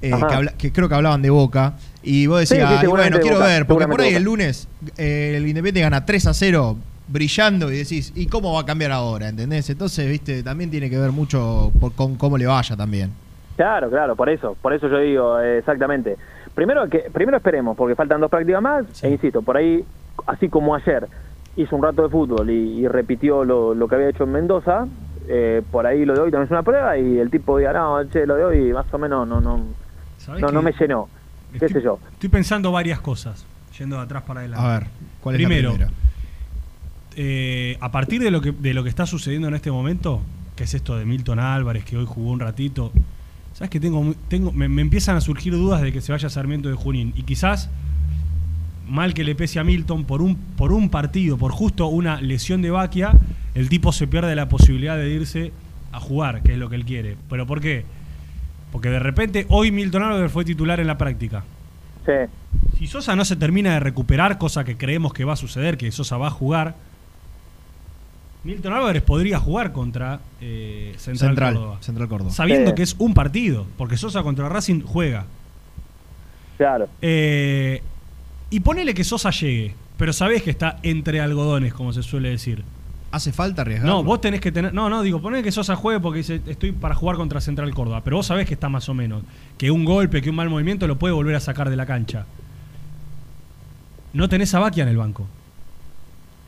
eh, que, habla- que creo que hablaban de Boca, y vos decías, sí, "Ay, seguramente bueno, quiero Boca, ver, porque por ahí el Boca". lunes eh, el Independiente gana 3 a 0 brillando y decís, ¿y cómo va a cambiar ahora? ¿Entendés? Entonces, viste, también tiene que ver mucho por- con cómo le vaya también. Claro, claro, por eso, por eso yo digo eh, exactamente. Primero que primero esperemos, porque faltan dos prácticas más, e insisto, por ahí, así como ayer hizo un rato de fútbol y, y repitió lo, lo que había hecho en Mendoza, eh, por ahí lo de hoy también es una prueba y el tipo diga, no, che, lo de hoy más o menos no no ¿Sabés no, no me llenó, qué sé yo. Estoy pensando varias cosas, yendo de atrás para adelante. A ver, ¿cuál es la Primero, primera? Eh, a partir de lo, que, de lo que está sucediendo en este momento, que es esto de Milton Álvarez, que hoy jugó un ratito, ¿sabes que tengo, tengo me, me empiezan a surgir dudas de que se vaya Sarmiento de Junín? Y quizás, mal que le pese a Milton, por un, por un partido, por justo una lesión de Baquia, el tipo se pierde la posibilidad de irse a jugar, que es lo que él quiere. ¿Pero por qué? Porque de repente hoy Milton Álvarez fue titular en la práctica. Sí. Si Sosa no se termina de recuperar, cosa que creemos que va a suceder, que Sosa va a jugar, Milton Álvarez podría jugar contra eh, Central, Central, Córdoba. Central Córdoba. Sabiendo Sí. que es un partido, porque Sosa contra Racing juega. Claro. Eh, y ponele que Sosa llegue, pero sabés que está entre algodones, como se suele decir. ¿Hace falta arriesgar? No, vos tenés que tener. No, no, digo, ponele que Sosa juegue porque dice, estoy para jugar contra Central Córdoba. Pero vos sabés que está más o menos. Que un golpe, que un mal movimiento lo puede volver a sacar de la cancha. No tenés a Baquia en el banco.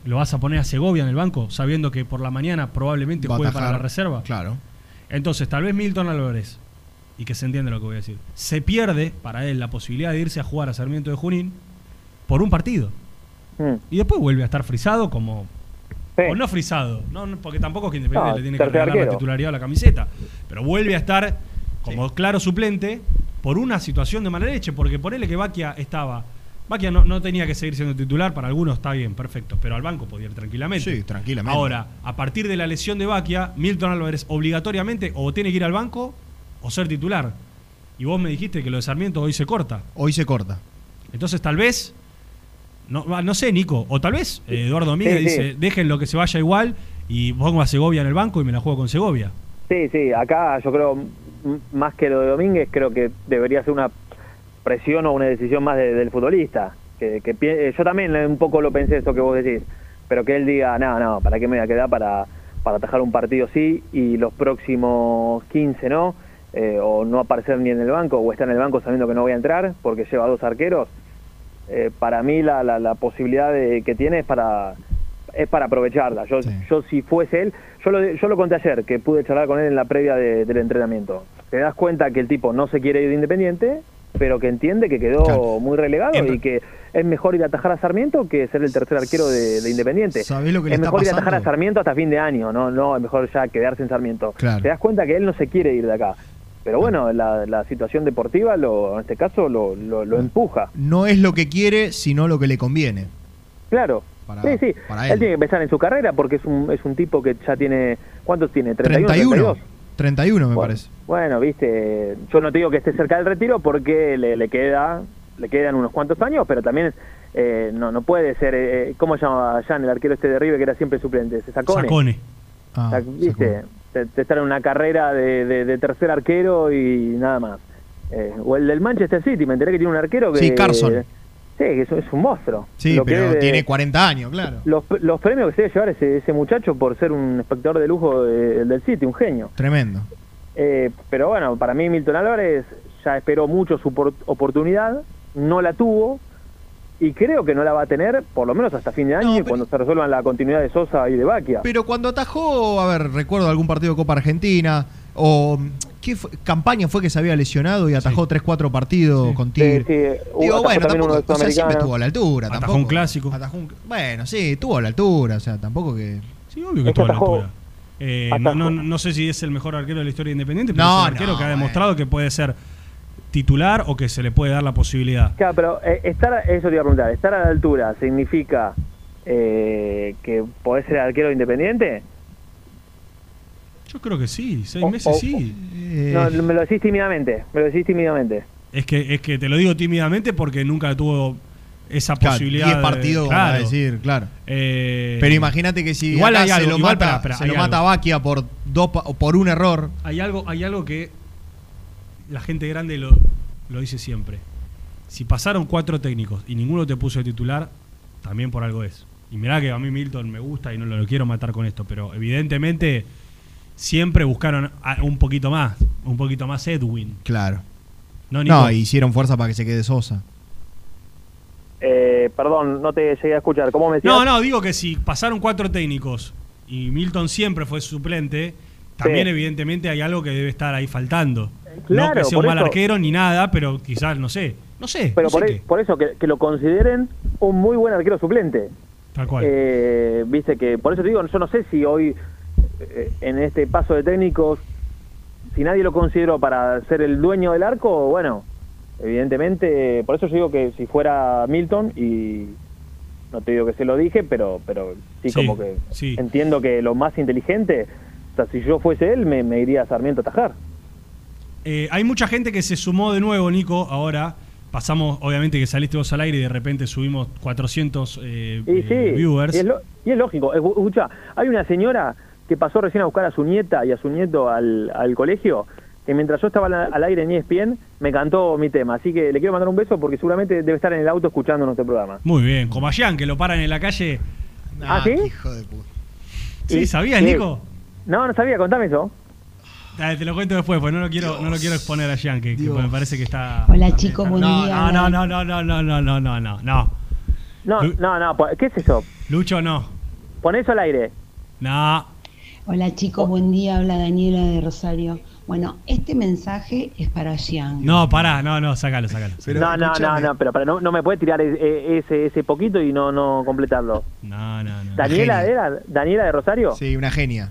¿Lo vas a poner a Segovia en el banco? Sabiendo que por la mañana probablemente Va a juegue para la reserva. Claro. Entonces, tal vez Milton Álvarez, y que se entiende lo que voy a decir, se pierde para él la posibilidad de irse a jugar a Sarmiento de Junín por un partido. Mm. Y después vuelve a estar frisado como. O no frisado, no, no, porque tampoco es que Independiente No, le tiene que regalar la titularidad a la camiseta. Pero vuelve a estar como claro suplente por una situación de mala leche, porque ponele que Baquia estaba. Baquia no, no tenía que seguir siendo titular, para algunos está bien, perfecto, pero al banco podía ir tranquilamente. Sí, tranquilamente. Ahora, a partir de la lesión de Baquia, Milton Álvarez obligatoriamente o tiene que ir al banco o ser titular. Y vos me dijiste que lo de Sarmiento hoy se corta. Hoy se corta. Entonces tal vez, no, va, no sé, Nico, o tal vez eh, Eduardo Domínguez Sí, sí. dice, dejen lo que se vaya igual y pongo a Segovia en el banco y me la juego con Segovia. Sí, sí, acá yo creo, más que lo de Domínguez, creo que debería ser una presión o una decisión más de- del futbolista. Que, que eh, yo también un poco lo pensé esto que vos decís, pero que él diga, no, no, ¿para qué me voy a quedar para, para atajar un partido sí y los próximos 15 no? Eh, o no aparecer ni en el banco o estar en el banco sabiendo que no voy a entrar porque lleva dos arqueros. Eh, para mí la, la, la posibilidad de, que tiene es para es para aprovecharla. Yo, yo si fuese él, yo lo, yo lo conté ayer, que pude charlar con él en la previa de- del entrenamiento. Te das cuenta que el tipo no se quiere ir de Independiente, pero que entiende que quedó muy relegado y que es mejor ir a atajar a Sarmiento que ser el tercer arquero de, de Independiente. ¿Sabés lo que le es está mejor ir a atajar a? Sarmiento hasta fin de año, no, no es mejor ya quedarse en Sarmiento. Claro. Te das cuenta que él no se quiere ir de acá. Pero bueno, la, la situación deportiva, lo, en este caso, lo, lo, lo empuja. No es lo que quiere, sino lo que le conviene. Claro. Para- sí, sí. para él. él. tiene que empezar en su carrera porque es un, es un tipo que ya tiene. ¿Cuántos tiene? 31, 31. 32. 31 me Bueno, parece. Bueno, viste, yo no te digo que esté cerca del retiro porque le, le queda le quedan unos cuantos años, pero también eh, no no puede ser. Eh, ¿Cómo se llamaba Jan, el arquero este de River que era siempre suplente? ¿Se Sacone? Sacone. Ah, Sac- ¿Viste? Te, te estar en una carrera de, de- de tercer arquero y nada más. Eh, o el del Manchester City, me enteré que tiene un arquero que. Sí, Carson. Sí, que es, un monstruo. Sí, Lo que pero debe- tiene 40 años, claro. los, los premios que se debe llevar ese, ese muchacho por ser un espectador de lujo de- del City, un genio. Tremendo. Eh, pero bueno, para mí Milton Álvarez ya esperó mucho su por- oportunidad, no la tuvo y creo que no la va a tener por lo menos hasta fin de año cuando se resuelvan la continuidad de Sosa y de Baquia. Pero cuando atajó, a ver, recuerdo algún partido de Copa Argentina, o ¿qué fue? campaña fue que se había lesionado y atajó 3-4 partidos con Tigre. Sí, sí, Digo, bueno, tampoco, de o sea, siempre estuvo a la altura. Atajó tampoco, un clásico. atajó un- bueno, sí, estuvo a la altura, o sea, tampoco que... Sí, obvio que Es que estuvo a la altura. Eh, no, no, no sé si es el mejor arquero de la historia de Independiente, pero No, es un arquero no, que ha demostrado que puede ser titular o que se le puede dar la posibilidad. Claro, pero eh, estar, eso te iba a preguntar, ¿estar a la altura significa eh, que podés ser arquero independiente? Yo creo que sí, seis O- meses o- sí. No, me lo decís tímidamente, me lo decís tímidamente. Es que, es que te lo digo tímidamente porque nunca tuvo esa Claro, posibilidad. 10 de- partidos, claro. para decir, claro. Eh, Pero imagínate que si igual hay se algo, lo igual, mata, espera, espera, se lo mata. Baquia por dos por un error. Hay algo, hay algo que la gente grande lo, lo dice siempre. Si pasaron cuatro técnicos y ninguno te puso de titular, también por algo es. Y mirá que a mí Milton me gusta y no lo, lo quiero matar con esto, pero evidentemente siempre buscaron a- un poquito más, un poquito más Edwin. Claro. No, hicieron fuerza para que se quede Sosa. Eh, perdón, no te llegué a escuchar. ¿Cómo me decías? No, no, digo que si pasaron cuatro técnicos y Milton siempre fue suplente, también Sí. evidentemente hay algo que debe estar ahí faltando. no Claro, que sea un por mal eso- arquero ni nada, pero quizás, no sé. No sé. Pero no sé por, qué. e- por eso, que, que lo consideren un muy buen arquero suplente. Tal cual. Eh, Viste que, por eso te digo, yo no sé si hoy, en este paso de técnicos, si nadie lo consideró para ser el dueño del arco, bueno, evidentemente, por eso yo digo que si fuera Milton, y no te digo que se lo dije, pero, pero sí, Sí, como que sí. entiendo que lo más inteligente, o sea, si yo fuese él, me, me iría a Sarmiento a tajar. Eh, hay mucha gente que se sumó de nuevo, Nico. Ahora pasamos, obviamente, que saliste vos al aire y de repente subimos 400 eh, Y eh, sí, viewers. Y es, lo- y es lógico. Escu- Escucha, hay una señora que pasó recién a buscar a su nieta y a su nieto al, al colegio, que mientras yo estaba al, al aire en ESPN, me cantó mi tema. Así que le quiero mandar un beso porque seguramente debe estar en el auto escuchando nuestro programa. Muy bien. Como a Jean, que lo paran en la calle. ¿Ah, sí? Hijo de puta. ¿Sí? ¿Sabías. Nico? No, no sabía, contame eso. Dale, te lo cuento después, porque no lo quiero, no lo quiero exponer a Jean, que, que me parece que está. Hola, chicos, buen no, día. No, no, no, no, no, no, no, no, no, no. No, no, no, po- ¿qué es eso? Lucho, no. Pon eso al aire. No. Hola chicos, buen día. Habla Daniela de Rosario. Bueno, este mensaje es para Jean. No, pará, no, no, sácalo, sácalo. no, no, no, no, pero, pero no, no me puede tirar e- e- ese, ese poquito y no, no completarlo. No, no, no. ¿Daniela era? ¿Daniela de Rosario? Sí, una genia.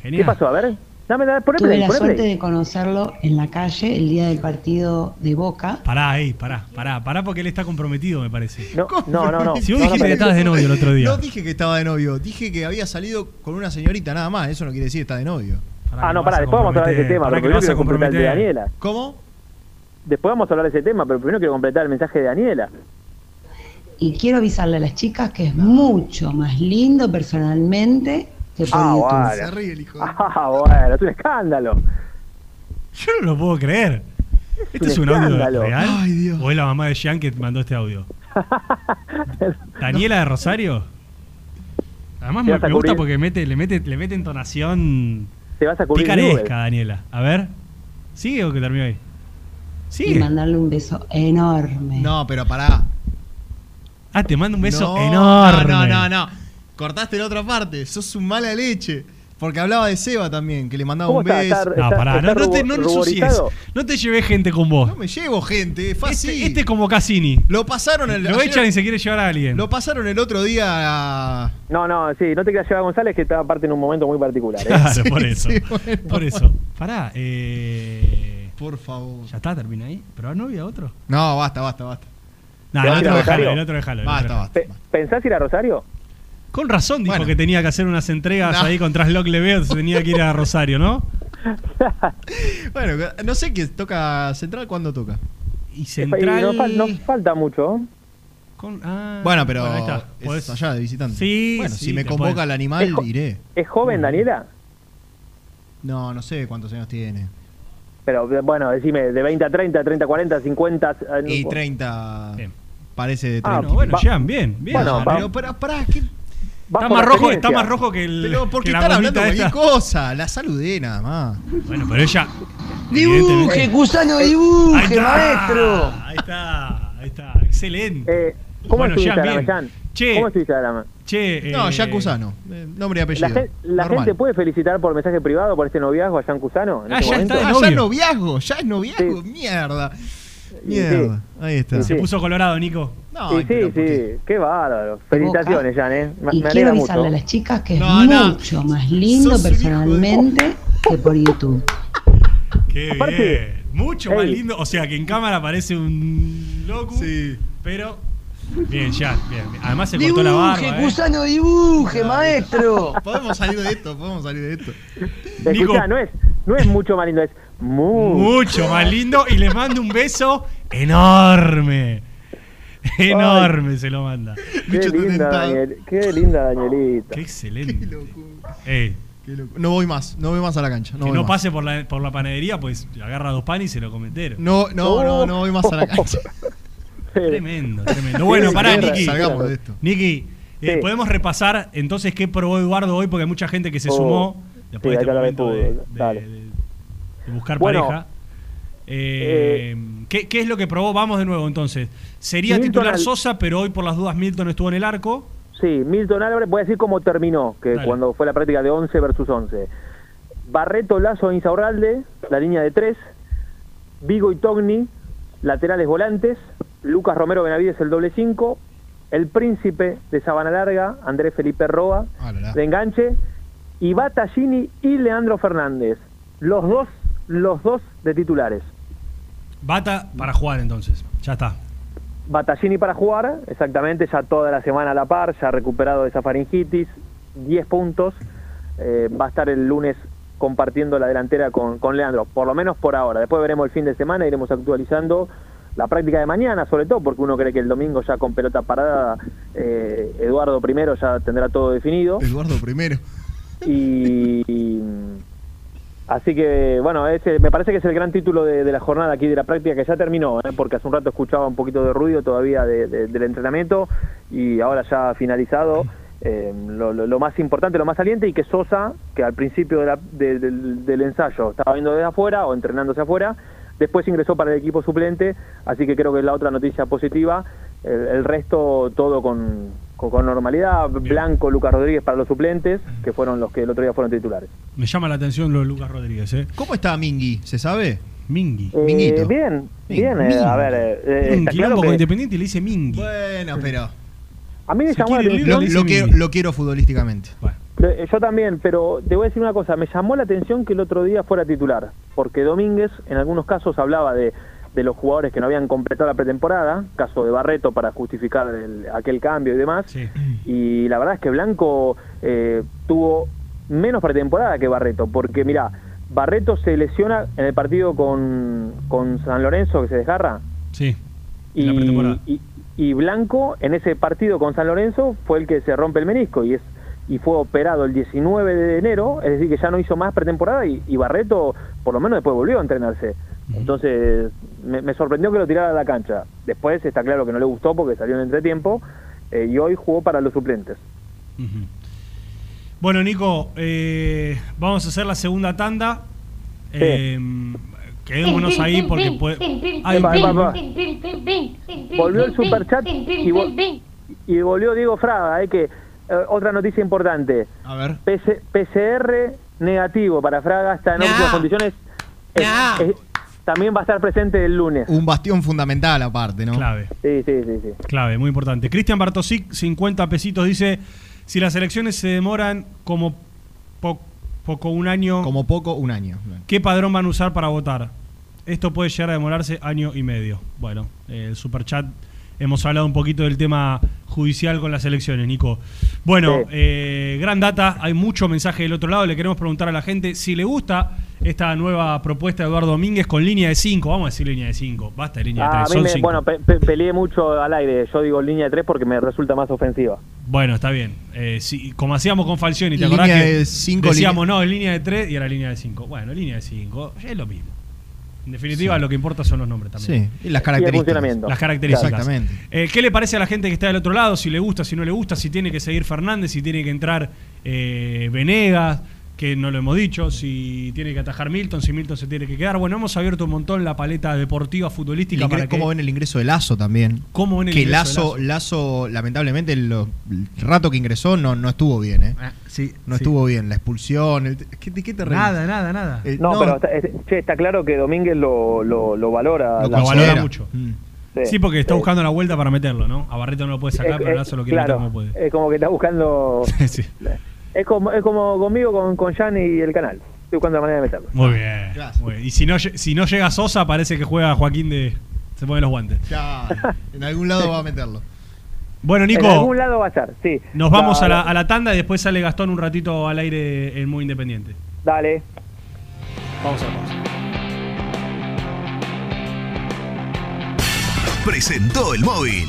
¿Qué pasó? A ver. Dame, Tuve la suerte de conocerlo en la calle el día del partido de Boca. Pará ahí, pará, pará, pará porque él está comprometido, me parece. No, no, no, no. Si vos No, dijiste no, que estabas de novio el otro día. No dije que estaba de novio, dije que había salido con una señorita nada más. Eso no quiere decir que está de novio. Ah, no, pará, después vamos a hablar de ese tema, pero primero quiero completar el de Daniela. ¿Cómo? Después vamos a hablar de ese tema, pero primero quiero completar el mensaje de Daniela. Y quiero avisarle a las chicas que es mucho más lindo personalmente por Ah, bueno. Ah, bueno, es un escándalo. Yo no lo puedo creer. ¿Este un es un audio escándalo. real? Ay, Dios. ¿O es la mamá de Jean que mandó este audio? ¿Daniela de Rosario? Además me, gusta porque mete, le, mete, le mete entonación Te vas a cubrir picaresca, nubes. Daniela. A ver. ¿Sigue o que terminó ahí? Y Sigue. mandarle un beso enorme. No, pero pará. Ah, te mando un beso No, enorme. No, no, no, no. Cortaste la otra parte. Sos un mala leche. Porque hablaba de Seba también, que le mandaba ¿Cómo un está? beso. Está- No, pará, no, no te no ensucies. No te lleves gente con vos. No me llevo gente, fue así. Este, este es como Cassini. Lo pasaron el Lo ayer- echan y se quiere llevar a alguien. Lo pasaron el otro día a... No, no, sí, no te quieras llevar a González, que está aparte en un momento muy particular. ¿eh? Claro, por eso. sí, bueno, por eso. Pará, eh. Por favor. ¿Ya está? ¿Termina ahí? ¿Pero no había otro? No, basta, basta, basta. No, ¿Te el otro Rosario? el otro déjalo. el Basta, otro basta. Pe- ¿Pensás ir a Rosario? Con razón dijo Bueno. que tenía que hacer unas entregas No. ahí con Trasloc Leveo, se tenía que ir a Rosario, ¿no? Bueno, no sé qué toca Central, ¿cuándo toca? Y Y Central. no, fal- no falta mucho. con- ah, Bueno, pero ahí está. es Podés- allá de visitante. Sí, Bueno, sí, si me convoca podés- el animal, Es iré. ¿Es joven, Daniela? No, no sé cuántos años tiene. Pero bueno, decime, de 20 a 30, 30 a 40, 50. eh, Y no- 30 Bien. parece de Ah, 30. Bueno, bueno, Va- Jean, bien, bien. Bueno, pero pará, pará, ¿qué? Está más, la rojo, está más rojo que el. Pero la están hablando gomita cualquier cosa. La saludé nada más. Bueno, pero ella. Dibuje, Ahí dibuje, está, maestro. Ahí está, ahí está. Excelente. Eh, ¿Cómo Bueno, es tu Instagram. Jean? Che. ¿Cómo es tu Instagram? Che, No, eh, ya Cusano. eh, Nombre y ¿La, apellido. gen- la Normal. gente puede felicitar por mensaje privado por este noviazgo a Jean Cusano? En Ah, este ya momento? está de Ah, ya es noviazgo, ya es noviazgo. Sí. Mierda. Sí. Mierda. Ahí está. Se puso colorado, Nico. No, Sí, sí, sí, qué bárbaro. Felicitaciones, Jan, ¿eh? Me, Y me quiero mucho. avisarle a las chicas que es No, no. mucho más lindo Sos de- personalmente que por YouTube. Qué Aparte, bien. Mucho más lindo. O sea, que en cámara parece un loco. Sí. Pero. Bien, ya. Bien. Además se cortó la barba. ¿eh? Cusano, dibuje, maestro. Podemos salir de esto, podemos salir de esto. Escuchá, no es, no es mucho más lindo, es. Mucho más lindo. Y le mando un beso enorme. Enorme se lo manda. Qué linda, Daniel, qué linda Danielita. Qué excelente. Ey, Qué loco. No voy más, no voy más a la cancha. No que voy no más. pase por la, por la panadería, pues agarra dos panes y se lo come entero. No, no, no, no voy más a la cancha. Tremendo, tremendo. Bueno, pará, Niki. Salgamos de esto. Niki, eh, podemos repasar entonces qué probó Eduardo hoy, porque hay mucha gente que se Oh, sumó después sí, de este momento de, fútbol, de- dale. de- de buscar Bueno, pareja. Eh, ¿qué, qué es lo que probó? Vamos de nuevo entonces. Sería Milton titular Sosa, pero hoy por las dudas Milton estuvo en el arco. Sí, Milton Álvarez, voy a decir cómo terminó, que Dale. cuando fue la práctica de 11 versus 11. Barreto, Lazo, Insaurralde, la línea de 3. Vigo y Togni, laterales volantes. Lucas Romero Benavides, el doble 5. El príncipe de Sabana Larga, Andrés Felipe Roa, Ah, de enganche. Y Battaglini y Leandro Fernández. Los dos, los dos de titulares. Bata para jugar entonces. Ya está. Battaglini para jugar, exactamente, ya toda la semana a la par, ya recuperado de esa faringitis, 10 puntos, eh, va a estar el lunes compartiendo la delantera con, con Leandro, por lo menos por ahora. Después veremos el fin de semana, iremos actualizando la práctica de mañana, sobre todo porque uno cree que el domingo ya con pelota parada, eh, Eduardo primero ya tendrá todo definido. Eduardo primero. Y, y- así que bueno, ese me parece que es el gran título de, de la jornada aquí de la práctica que ya terminó, ¿eh? porque hace un rato escuchaba un poquito de ruido todavía de- de- del entrenamiento y ahora ya ha finalizado. eh, lo, lo- lo más importante, lo más saliente y que Sosa, que al principio de la- de- del, del ensayo estaba viendo desde afuera o entrenándose afuera, después ingresó para el equipo suplente, así que creo que es la otra noticia positiva. El, el resto todo con, con, con normalidad. Blanco, Lucas Rodríguez para los suplentes, que fueron los que el otro día fueron titulares. Me llama la atención lo de Lucas Rodríguez, ¿eh? ¿Cómo está Mingui? ¿Se sabe? Mingi. Eh, Minguito. bien, bien, eh, a ver, eh, eh, Un está quilombo claro con que Independiente y le dice Mingi. Bueno, pero. a mí me llamó la atención. Lo, lo quiero, Mingui. lo quiero futbolísticamente. Eh, Yo también, pero te voy a decir una cosa, me llamó la atención que el otro día fuera titular, porque Domínguez en algunos casos hablaba de, de los jugadores que no habían completado la pretemporada, caso de Barreto para justificar el- aquel cambio y demás, y la verdad es que Blanco eh, tuvo menos pretemporada que Barreto, porque mira, Barreto se lesiona en el partido con, con San Lorenzo que se desgarra, Sí. la y- y Blanco en ese partido con San Lorenzo fue el que se rompe el menisco y es y fue operado el 19 de enero, es decir que ya no hizo más pretemporada y, y Barreto por lo menos después volvió a entrenarse. Entonces me, me sorprendió que lo tirara a la cancha. Después está claro que no le gustó porque salió en entretiempo eh, y hoy jugó para los suplentes. Bueno, Nico, eh, vamos a hacer la segunda tanda. Eh, quedémonos ahí porque puede. Ay, Epa, epa, epa. Volvió Volvió el superchat y, vol- y volvió Diego Fraga, eh, que eh, otra noticia importante. A ver. PCR negativo para Fraga, está en No. óptimas condiciones. Es- es- también va a estar presente el lunes. Un bastión fundamental aparte, ¿no? Clave. Sí, sí, sí, sí. Clave, muy importante. Cristian Bartosic, 50 pesitos, dice: si las elecciones se demoran como po- poco un año. Como poco, un año. ¿Qué padrón van a usar para votar? Esto puede llegar a demorarse año y medio. Bueno, eh, el superchat hemos hablado un poquito del tema judicial con las elecciones, Nico. Bueno, Sí. eh, gran data, hay mucho mensaje del otro lado. Le queremos preguntar a la gente si le gusta esta nueva propuesta de Eduardo Domínguez con línea de 5. Vamos a decir línea de 5. Basta de línea de Ah, 3. a mí me- bueno, pe- pe- peleé mucho al aire. Yo digo línea de tres porque me resulta más ofensiva. Bueno, está bien. Eh, sí, como hacíamos con Falcioni, ¿te Línea acordás que de cinco, decíamos, no, en línea de 3 y era línea de 5? Bueno, línea de 5, es lo mismo. En definitiva, lo que importa son los nombres también. Sí, y las características. funcionamiento. Las características. Exactamente. Eh, ¿Qué le parece a la gente que está del otro lado? Si le gusta, si no le gusta, si tiene que seguir Fernández, si tiene que entrar eh, Venegas, que no lo hemos dicho, si tiene que atajar Milton, si Milton se tiene que quedar. Bueno, hemos abierto un montón la paleta deportiva, futbolística ingre- para que... ¿Cómo ven el ingreso de Lazo también? ¿Cómo ven el que ingreso Lazo, de Lazo, lamentablemente, el, rato que ingresó no, no estuvo bien, ¿eh? sí, no sí. estuvo bien. La expulsión. el- ¿qué- ¿De qué te reís? Nada, nada, nada. Eh, No, pero está, es- che, está claro que Domínguez lo, lo, lo valora. Lo la- valora mucho. Mm. Sí, porque está buscando la vuelta para meterlo, ¿no? A Barreto no lo puede sacar, Es- pero es- Lazo lo quiere claro, meter como puede. Es como que está buscando. Sí. Es como, es como conmigo con, con Jan y el canal. estoy buscando la manera de meterlo. Muy bien. muy bien. Y si no, lle- si no llega Sosa, parece que juega Joaquín de. Se pone los guantes. Claro, en algún lado va a meterlo. Bueno, En Nico, algún lado va a estar, sí. nos vamos a la, a la tanda y después sale Gastón un ratito al aire en Muy Independiente. Dale. Vamos a la pausa. presentó el móvil.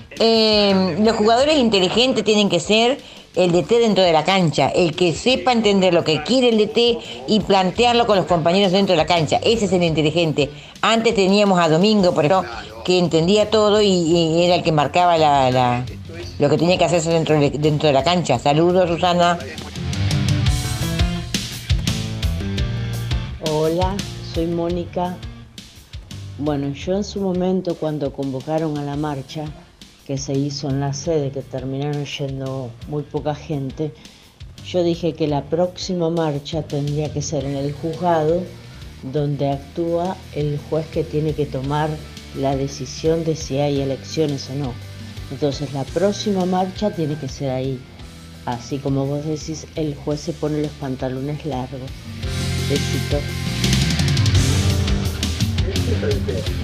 Eh, los jugadores inteligentes tienen que ser el DT dentro de la cancha, el que sepa entender lo que quiere el DT y plantearlo con los compañeros dentro de la cancha. Ese es el inteligente. Antes teníamos a Domingo, por ejemplo, que entendía todo y, era el que marcaba la, lo que tiene que hacerse dentro de, dentro de la cancha. Saludos, Susana. Hola, soy Mónica. Bueno, yo en su momento cuando convocaron a la marcha, que se hizo en la sede, que terminaron yendo muy poca gente, yo dije que la próxima marcha tendría que ser en el juzgado, donde actúa el juez que tiene que tomar la decisión de si hay elecciones o no. Entonces la próxima marcha tiene que ser ahí. Así como vos decís, el juez se pone los pantalones largos. Besito.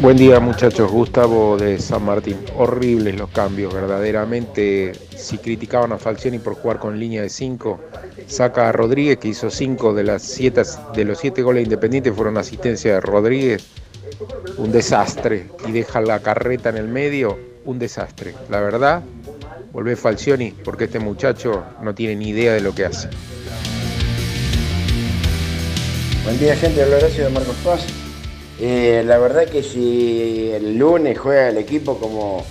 Buen día muchachos, Gustavo de San Martín. Horribles los cambios, verdaderamente. Si criticaban a Falcioni por jugar con línea de 5, saca a Rodríguez que hizo 5 de, las siete, de los 7 goles independientes fueron asistencia de Rodríguez. Un desastre. Y deja la carreta en el medio, un desastre. La verdad, volvé Falcioni porque este muchacho no tiene ni idea de lo que hace. Buen día, gente. Habla de Marcos Paz. Eh, la verdad que si el lunes juega el equipo como,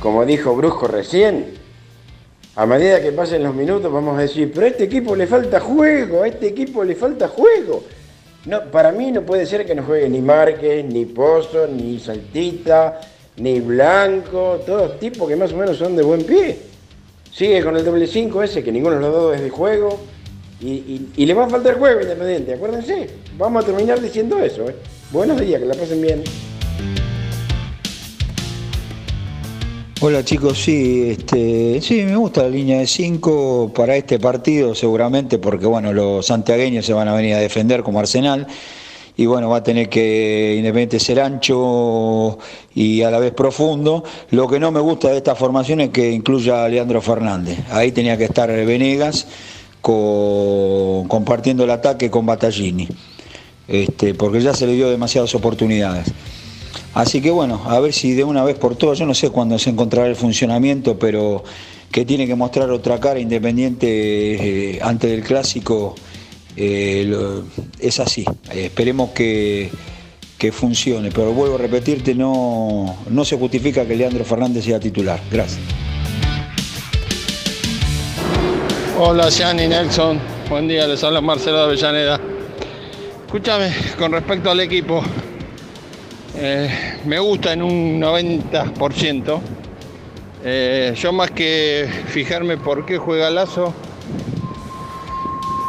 como dijo Brusco recién, a medida que pasen los minutos vamos a decir, pero a este equipo le falta juego, a este equipo le falta juego. No, para mí no puede ser que no juegue ni Márquez, ni Pozo, ni Saltita, ni Blanco, todos tipos que más o menos son de buen pie. Sigue con el doble 5 ese, que ninguno de los dos es de juego. Y, le va a faltar juego independiente, acuérdense. Vamos a terminar diciendo eso. ¿eh? Buenos días, que la pasen bien. Hola chicos, sí, este, sí, me gusta la línea de 5 para este partido seguramente porque bueno, los santiagueños se van a venir a defender como Arsenal y bueno, va a tener que Independiente ser ancho y a la vez profundo. Lo que no me gusta de esta formación es que incluya a Leandro Fernández. Ahí tenía que estar Venegas co- compartiendo el ataque con Battaglini, este, porque ya se le dio demasiadas oportunidades. Así que bueno, a ver si de una vez por todas, yo no sé cuándo se encontrará el funcionamiento, pero que tiene que mostrar otra cara independiente eh, antes del clásico, eh, es así. Esperemos que, que funcione, pero vuelvo a repetirte, no, no se justifica que Leandro Fernández sea titular. Gracias. Hola, Gianni Nelson. Buen día, les habla Marcelo Avellaneda. Escúchame, con respecto al equipo, eh, me gusta en un 90%. Eh, yo más que fijarme por qué juega Lazo,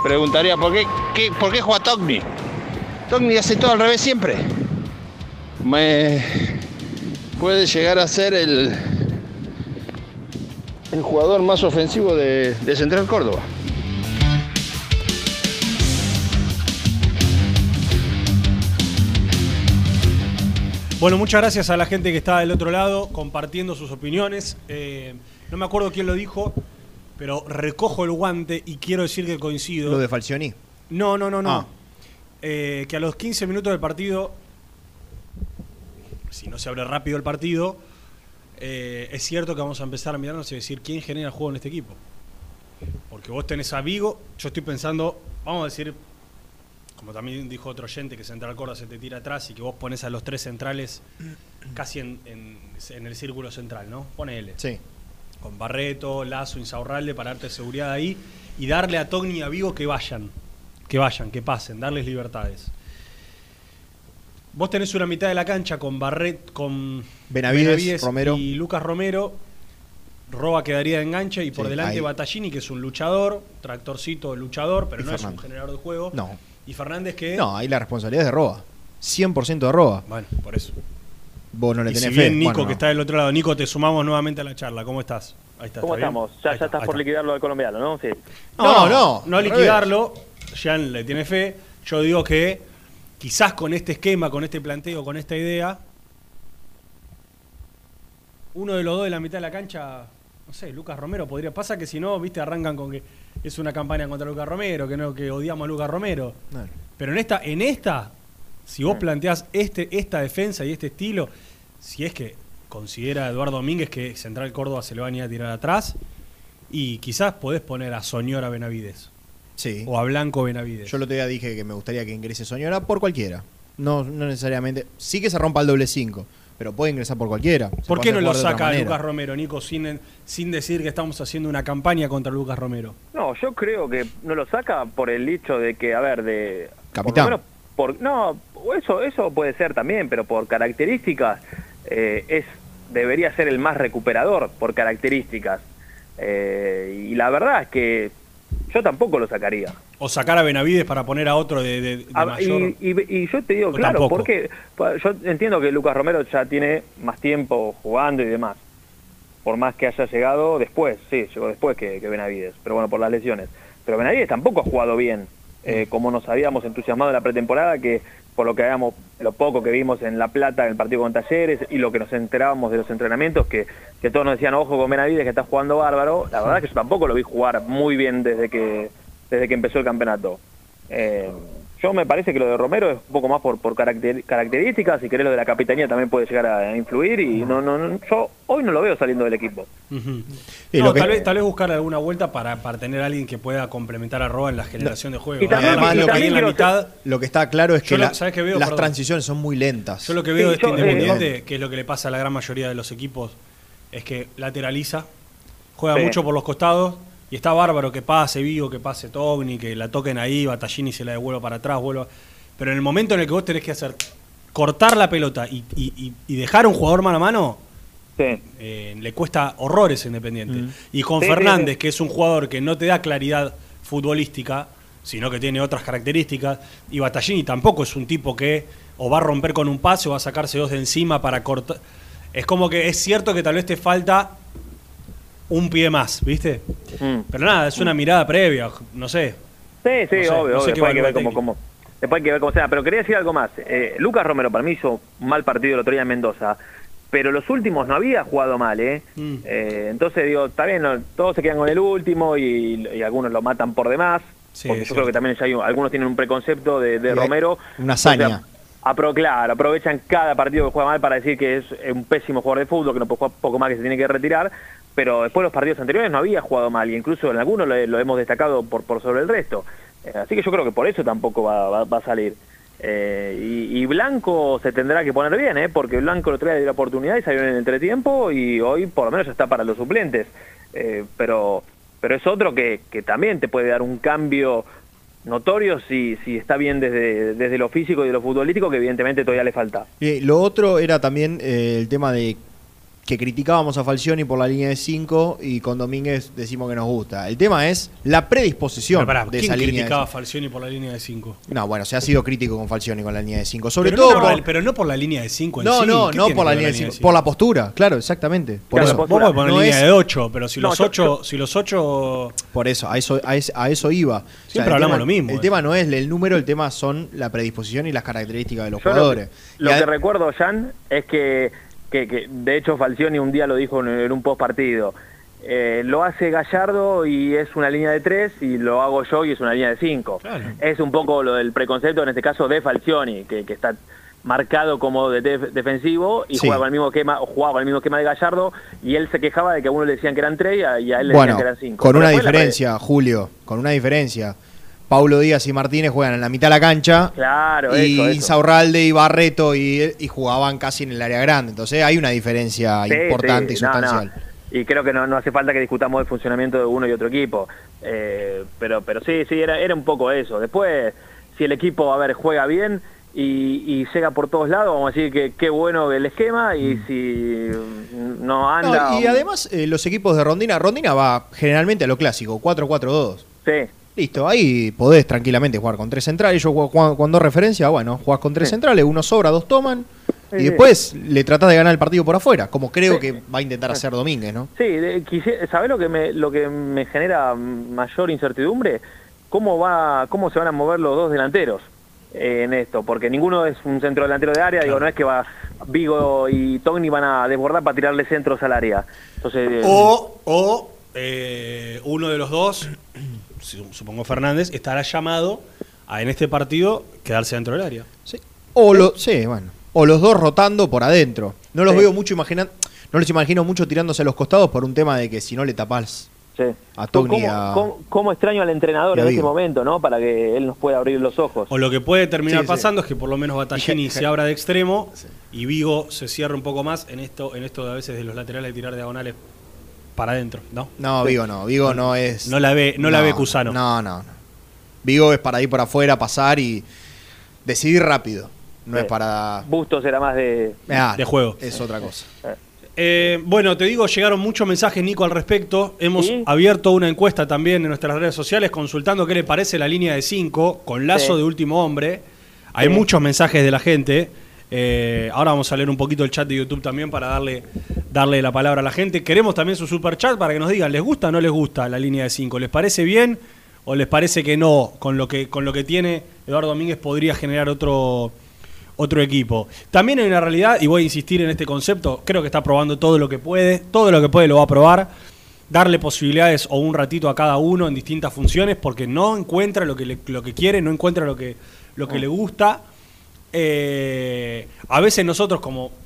preguntaría por qué, por qué juega Togni. Togni hace todo al revés siempre. Me puede llegar a ser el, el jugador más ofensivo de Central Córdoba. Bueno, muchas gracias a la gente que está del otro lado compartiendo sus opiniones. Eh, no me acuerdo quién lo dijo, pero recojo el guante y quiero decir que coincido. ¿Lo de Falcioni? No, no, no, no. Ah. Eh, que a los 15 minutos del partido, si no se abre rápido el partido, eh, es cierto que vamos a empezar a mirarnos y decir quién genera el juego en este equipo. Porque vos tenés a Vigo, yo estoy pensando, vamos a decir, como también dijo otro oyente, que Central Córdoba se te tira atrás y que vos pones a los tres centrales casi en, en- en el círculo central, ¿no? Ponele. Sí. Con Barreto, Lazo, Insaurralde para darte seguridad ahí y darle a Togni y a Vigo que vayan, que vayan, que pasen, darles libertades. Vos tenés una mitad de la cancha con Barret, con Benavides, Romero. y Lucas Romero. Roba quedaría de enganche y por Sí, delante ahí. Battaglini, que es un luchador, tractorcito luchador, pero Y no es un generador de juego. No. Y Fernández que... No, ahí la responsabilidad es de Roba. 100% de Roba. Bueno, por eso. Vos no le y tenés si fe. bien Nico, Bueno, no. que está del otro lado, Nico, te sumamos nuevamente a la charla. ¿Cómo estás? Ahí está, ¿Cómo ¿está bien? estamos? Ya, Ahí ya está, estás ahí por está. liquidarlo al colombiano, ¿no? Sí. No, no, no, liquidarlo. Jean le tiene fe. Yo digo que quizás con este esquema, con este planteo, con esta idea, uno de los dos de la mitad de la cancha, no sé, Lucas Romero podría. Pasa que si no, viste, arrancan con que es una campaña contra Lucas Romero, que no, que odiamos a Lucas Romero. Claro. Pero en esta, en esta, si vos planteás este, esta defensa y este estilo, si es que considera Eduardo Domínguez que Central Córdoba se le va a ir a tirar atrás, y quizás podés poner a Soñora Benavides. Sí. O a Blanco Benavides. Yo otro día dije que me gustaría que ingrese Soñora por cualquiera. No, no necesariamente. Sí que se rompa el doble 5. Pero puede ingresar por cualquiera. ¿Por qué no lo saca. Lucas Romero, Nico, sin, sin decir que estamos haciendo una campaña contra Lucas Romero? No, yo creo que no lo saca por el hecho de que, a ver, de... Capitán. Por lo menos por, no, eso, eso puede ser también, pero por características eh, es debería ser el más recuperador, por características. Eh, y la verdad es que yo tampoco lo sacaría. O sacar a Benavides para poner a otro de, de- de Ah, mayor. y, y- y yo te digo, O claro, tampoco. porque yo entiendo que Lucas Romero ya tiene más tiempo jugando y demás. Por más que haya llegado después, sí, llegó después que, que Benavides, pero bueno, por las lesiones. Pero Benavides tampoco ha jugado bien, eh, como nos habíamos entusiasmado en la pretemporada, que por lo que habíamos, lo poco que vimos en La Plata, en el partido con Talleres, y lo que nos enterábamos de los entrenamientos, que, que todos nos decían, ojo con Benavides, que está jugando bárbaro, la verdad es que yo tampoco lo vi jugar muy bien desde que, desde que empezó el campeonato. Eh, yo me parece que lo de Romero es un poco más por, por caracter- características, si querés lo de la capitanía también puede llegar a influir y no, no, no, yo hoy no lo veo saliendo del equipo. Ujú. Y No, lo que- tal, vez, tal vez buscar alguna vuelta para, para tener a alguien que pueda complementar a Roa en la generación de juego. Y también- Además, y lo que en la mitad, Lo que está claro es que, lo- la- ¿sabes qué veo? las Perdón. transiciones son muy lentas. yo lo que veo de este yo, eh, Independiente, que es lo que le pasa a la gran mayoría de los equipos, es que lateraliza, juega Sí. mucho por los costados y está bárbaro que pase Vigo, que pase Togni, que la toquen ahí, Batallini se la devuelva para atrás, vuelva. Pero en el momento en el que vos tenés que hacer cortar la pelota y, y- y- y dejar a un jugador mano a mano, eh, le cuesta horrores a Independiente. Y con sí, Fernández, sí. que es un jugador que no te da claridad futbolística, sino que tiene otras características, y Battaglini tampoco es un tipo que o va a romper con un pase o va a sacarse dos de encima para cortar. Es como que es cierto que tal vez te falta un pie más, ¿viste? Mm. Pero nada, es una mirada previa, no sé. Sí, sí, No sé, obvio, no sé obvio, después hay que ver cómo, después hay que ver cómo sea. Pero quería decir algo más. Eh, Lucas Romero para mí hizo un mal partido el otro día en Mendoza, pero los últimos no había jugado mal, ¿eh? Mm. Eh, entonces digo, está bien, no, todos se quedan con el último y, y algunos lo matan por demás, Sí, porque yo creo que también ya hay, un- algunos tienen un preconcepto de, de Romero. una hazaña. O sea, apro- claro, aprovechan cada partido que juega mal para decir que es un pésimo jugador de fútbol, que no puede jugar poco más, que se tiene que retirar, pero después los partidos anteriores no había jugado mal, y incluso en algunos lo, lo hemos destacado por, por sobre el resto. Eh, así que yo creo que por eso tampoco va, a salir. Eh, y, y Blanco se tendrá que poner bien, ¿eh? porque Blanco otro día dio la oportunidad y salió en el entretiempo y hoy por lo menos ya está para los suplentes. Eh, pero, pero es otro que, también te puede dar un cambio notorio si, si está bien desde, desde lo físico y de lo futbolístico, que evidentemente todavía le falta. Y lo otro era también eh, el tema de que criticábamos a Falcioni por la línea de 5 y con Domínguez decimos que nos gusta. El tema es la predisposición pará, de ¿Quién esa línea. de criticaba a. Falcioni por la línea de 5? No, bueno, se ha sido crítico con Falcioni con la línea de 5. Sobre pero, todo no por pero no por la línea de 5 en No, sí. no, ¿Qué no por la línea de 5, cinco? por la postura, claro, exactamente. Por Claro, eso. vos podés poner No línea es- de 8, pero si No, los yo- 8 si los 8 Por eso, a eso, a es- a eso iba. O sea, Siempre hablamos tema- lo mismo, El eh. tema no es el número, el tema son la predisposición y las características de los Yo lo- jugadores. Lo, que recuerdo, Jan, es que, que, que, de hecho Falcioni un día lo dijo en, en un post partido. lo hace Gallardo y es una línea de 3 y lo hago yo y es una línea de 5. Es un poco lo del preconcepto, en este caso de Falcioni, que, que está marcado como de def- defensivo y Sí. juega con el mismo esquema, o jugaba con el mismo esquema de Gallardo y él se quejaba de que a uno le decían que eran 3 y a, y a él le bueno, decían que eran 5. con una diferencia, Julio, con una diferencia. Paulo Díaz y Martínez juegan en la mitad de la cancha. Claro, y eso, eso. Insaurralde y Barreto y, y jugaban casi en el área grande. Entonces hay una diferencia Sí, importante sí, y no, no. sustancial. Y creo que no, no hace falta que discutamos el funcionamiento de uno y otro equipo. Eh, pero, pero sí, sí, era, era un poco eso. Después, si el equipo, a ver, juega bien y, y llega por todos lados, vamos a decir que qué bueno el esquema y si mm, no anda... No, y además eh, los equipos de Rondina, Rondina va generalmente a lo clásico, 4-4-2. Sí. Listo, ahí podés tranquilamente jugar con tres centrales. Yo juego con, con dos referencias, bueno, jugás con tres centrales, uno sobra, dos toman. Sí, y sí. después le tratás de ganar el partido por afuera, como creo que va a intentar hacer Domínguez, ¿no? Sí, ¿sabés lo que me, lo que me genera mayor incertidumbre? ¿Cómo va, cómo se van a mover los dos delanteros eh, en esto? Porque ninguno es un centro delantero de área, digo, no es que va Vigo y Togni van a desbordar para tirarle centros al área. Entonces, eh, O, o eh, uno de los dos, supongo Fernández, estará llamado a en este partido quedarse dentro del área. O lo, sí, bueno. O los dos rotando por adentro. No los Sí. veo mucho imaginar, no los imagino mucho tirándose a los costados por un tema de que si no le tapás Sí. A Togni ¿Cómo, y a- cómo- cómo extraño al entrenador en este Vigo. momento, ¿no? Para que él nos pueda abrir los ojos. O lo que puede terminar Sí, sí. pasando es que por lo menos Battaglini se abra de extremo y Vigo se cierre un poco más en esto, en esto de a veces de los laterales de tirar diagonales para adentro, ¿no? No, Vigo no. Vigo no es. No la ve, no, la ve Cusano. No, no, no. Vigo es para ir por afuera, pasar y decidir rápido. No es para. Bustos era más de... Ah, de juego. Es otra cosa. Eh, bueno, te digo, llegaron muchos mensajes, Nico, al respecto. Hemos abierto una encuesta también en nuestras redes sociales consultando qué le parece la línea de 5 con lazo Sí. de último hombre. Hay Sí. muchos mensajes de la gente. Eh, ahora vamos a leer un poquito el chat de YouTube también para darle, darle la palabra a la gente. Queremos también su super chat para que nos digan, ¿les gusta o no les gusta la línea de 5? ¿Les parece bien o les parece que no? Con lo que, con lo que tiene Eduardo Domínguez podría generar otro, otro equipo. También hay una realidad, y voy a insistir en este concepto, creo que está probando todo lo que puede, todo lo que puede lo va a probar, darle posibilidades o un ratito a cada uno en distintas funciones, porque no encuentra lo que, lo que quiere, no encuentra lo que, lo que le gusta. Eh, a veces nosotros como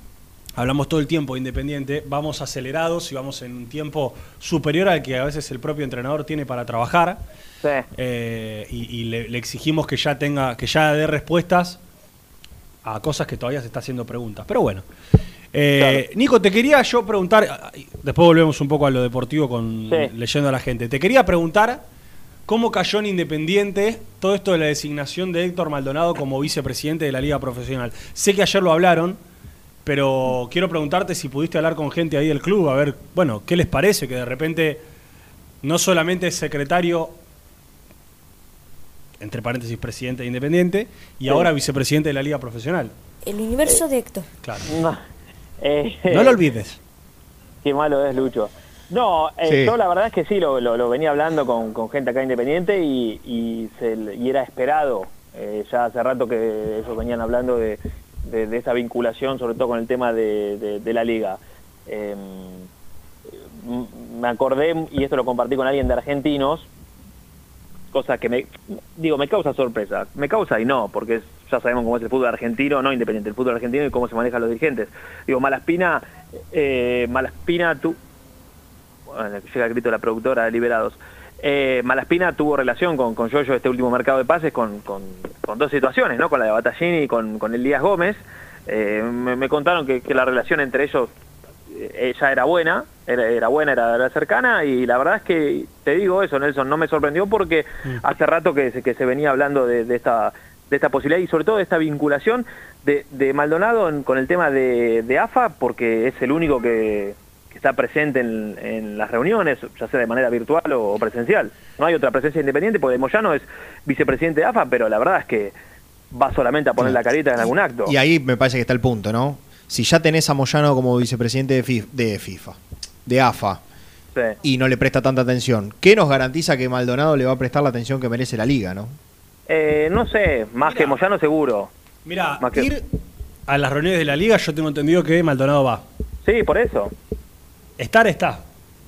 hablamos todo el tiempo de independiente, vamos acelerados y vamos en un tiempo superior al que a veces el propio entrenador tiene para trabajar. Sí. Eh, y y le, le exigimos que ya tenga, que ya dé respuestas a cosas que todavía se está haciendo preguntas. Pero bueno. Eh, Nico, te quería yo preguntar, después volvemos un poco a lo deportivo con Sí. leyendo a la gente. Te quería preguntar cómo cayó en Independiente todo esto de la designación de Héctor Maldonado como vicepresidente de la Liga Profesional. Sé que ayer lo hablaron, pero quiero preguntarte si pudiste hablar con gente ahí del club, a ver, bueno, ¿qué les parece que de repente no solamente es secretario entre paréntesis, presidente de Independiente, y Sí. ahora vicepresidente de la Liga Profesional. El universo de Héctor. Claro. No, Eh, No lo olvides. Qué malo es, Lucho. No, eh, Sí. yo la verdad es que sí, lo, lo- lo venía hablando con, con gente acá independiente y, y, se- y era esperado. Eh, ya hace rato que ellos venían hablando de, de, esa vinculación, sobre todo con el tema de, la liga. Eh, m- me acordé, y esto lo compartí con alguien de argentinos, cosa que me, digo, me causa sorpresa. Me causa y no, porque ya sabemos cómo es el fútbol argentino, no independiente, el fútbol argentino y cómo se manejan los dirigentes. Digo, Malaspina, eh, Malaspina, tú, bueno, llega el grito de la productora de Liberados. Eh, Malaspina tuvo relación con, con Yoyo este último mercado de pases con, con, con dos situaciones, ¿no? Con la de Battaglini y con, con Elías Gómez. Eh, me, me contaron que, que la relación entre ellos eh, ya era buena, era, era buena, era, era cercana y la verdad es que te digo eso, Nelson, no me sorprendió porque hace rato que se, que se venía hablando de, de esta de esta posibilidad y sobre todo de esta vinculación de, de Maldonado en- con el tema de, de AFA porque es el único que está presente en, en las reuniones, ya sea de manera virtual o, o presencial. No hay otra presencia independiente porque Moyano es vicepresidente de AFA, pero la verdad es que va solamente a poner la carita en algún acto. Y ahí me parece que está el punto, ¿no? Si ya tenés a Moyano como vicepresidente de, Fi- de FIFA, de AFA, Sí. y no le presta tanta atención, ¿qué nos garantiza que Maldonado le va a prestar la atención que merece la liga, no? Eh, no sé, más que Moyano seguro. Mira, que- ir a las reuniones de la liga, yo tengo entendido que Maldonado va. Sí, por eso. Estar está.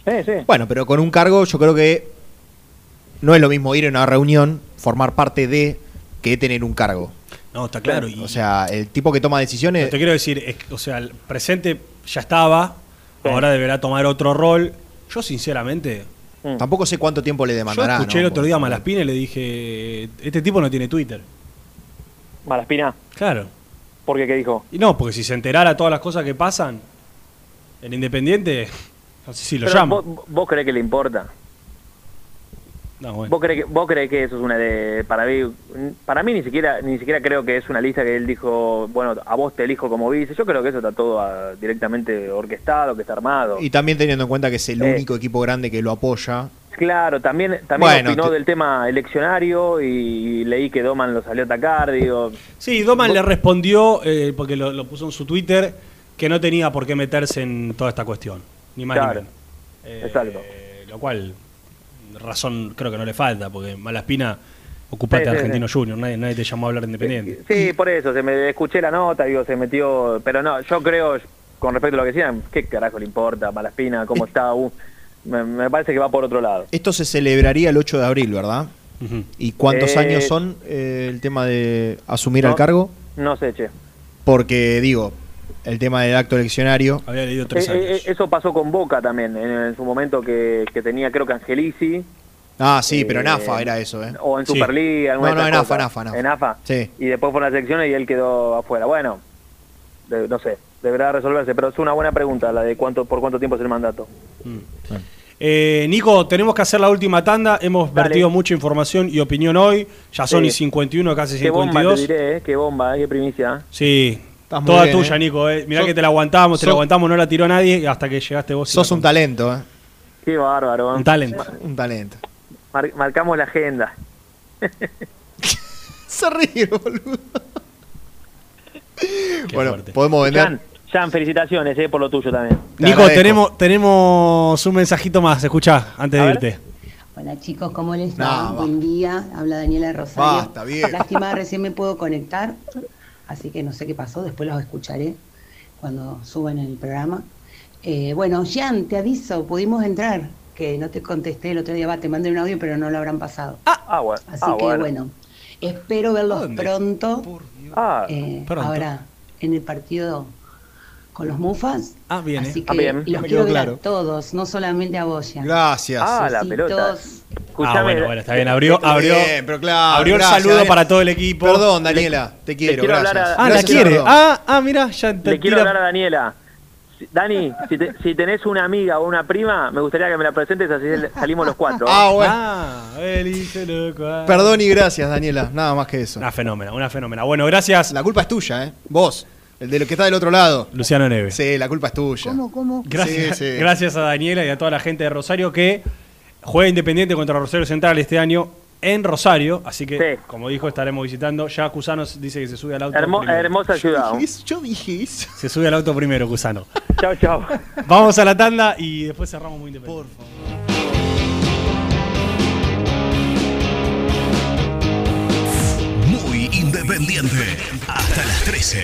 Sí, sí. Bueno, pero con un cargo yo creo que no es lo mismo ir a una reunión, formar parte de, que tener un cargo. No, está claro. Y O sea, el tipo que toma decisiones... te quiero decir, es o sea, el presente ya estaba, ahora deberá tomar otro rol. Yo, sinceramente, Tampoco sé cuánto tiempo le yo demandará. escuché ¿no? el otro día a Malaspina y le dije, este tipo no tiene Twitter. Malaspina. Claro. ¿Por qué? ¿Qué dijo? Y no, porque si se enterara todas las cosas que pasan en Independiente, no sé si lo Pero llama. ¿vos, vos creés que le importa? No, bueno. ¿Vos creés, que, ¿Vos creés que eso es una de... Para mí, para mí ni siquiera ni siquiera creo que es una lista que él dijo, bueno, a vos te elijo como vice. Yo creo que eso está todo ah, directamente orquestado, que está armado. Y también teniendo en cuenta que es el Eh. único equipo grande que lo apoya. Claro, también, también Bueno, opinó te- del tema eleccionario y leí que Doman lo salió a atacar, digo... Sí, Doman le respondió, eh, porque lo, lo puso en su Twitter, que no tenía por qué meterse en toda esta cuestión. Ni más Claro. ni menos. Eh, Exacto. Lo cual, razón creo que no le falta, porque Malaspina, ocupate Sí, de sí, Argentino Junior, nadie, nadie te llamó a hablar de Independiente. Sí, por eso, se me escuché la nota, digo, se metió, pero no, yo creo, con respecto a lo que decían, ¿qué carajo le importa? Malaspina, cómo está, uh, me, me parece que va por otro lado. Esto se celebraría el 8 de abril, ¿verdad? ¿Y cuántos Eh, años son eh, el tema de asumir no. el cargo? No sé, che. Porque, digo, el tema del acto eleccionario. Había leído Eh, eh, eso pasó con Boca también, en, en su momento que, que tenía creo que Angelici. Ah, sí, pero Eh, en AFA era eso, ¿eh? O en Sí. Superliga. alguna No, no, en AFA, en. AFA, en AFA. En AFA. Sí. Y después por las elecciones y él quedó afuera. Bueno, de- no sé, deberá resolverse, pero es una buena pregunta la de cuánto por cuánto tiempo es el mandato. Eh, Nico, tenemos que hacer la última tanda. Hemos Dale. vertido mucha información y opinión hoy. Ya son Sí. y 51, casi Qué bomba te 52. diré, eh, qué bomba, eh, qué primicia. Sí. Estás Toda bien, tuya, eh. Nico. Eh. Mirá Sos- que te la aguantamos, te la aguantamos, no la tiró nadie hasta que llegaste vos. y Sos un talento, ¿eh? Qué bárbaro. Un talento. Un talento. Mar- marcamos la agenda. Se ríe, boludo. bueno, fuerte. podemos vender. Jan, Jan, felicitaciones eh, por lo tuyo también. Nico, tenemos, tenemos un mensajito más. Escuchá, antes A de ver. irte. Hola chicos, ¿cómo les va? Buen día, habla Daniela de Rosario. Basta, bien. Lástima, recién me puedo conectar, así que no sé qué pasó, después los escucharé cuando suban el programa. Eh, bueno, Jan, te aviso, pudimos entrar, que no te contesté el otro día, va, te mandé un audio, pero no lo habrán pasado. Ah, bueno. Así ah, que bueno, espero verlos ¿Dónde? pronto, Ah, eh, Pronto. ahora en el partido con los Mufas. Ah, bien, Así eh. que Ah, bien. los Me quiero ver claro. a todos, no solamente a vos, Jan. Gracias. Ah, la pelota. Ah, bueno, bueno, está bien. Abrió, abrió, bien, pero claro, abrió el gracias, saludo Daniela. para todo el equipo. Perdón, Daniela, te quiero, quiero hablar gracias. a- Ah, la quiere. perdón. Ah, ah, mira, ya te Le quiero tira- hablar a Daniela. Dani, si, te- si tenés una amiga o una prima, me gustaría que me la presentes así salimos los cuatro. Ah, bueno. Ah, loco, ah. Perdón y gracias, Daniela. Nada más que eso. Una fenómena, una fenómena. Bueno, gracias, La culpa es tuya, ¿eh? Vos, el de lo que está del otro lado. Luciano Neves. Sí, la culpa es tuya. ¿Cómo, cómo? Gracias, Sí, sí. gracias a Daniela y a toda la gente de Rosario que juega Independiente contra Rosario Central este año en Rosario. Así que, Sí. como dijo, estaremos visitando. Ya Cusano dice que se sube al auto. Hermo- primero. hermosa ciudad. Dije eso, Yo dije eso. Se sube al auto primero, Cusano. Chao, chao. Vamos a la tanda y después cerramos muy independiente. Por favor. Muy independiente. Hasta las 13.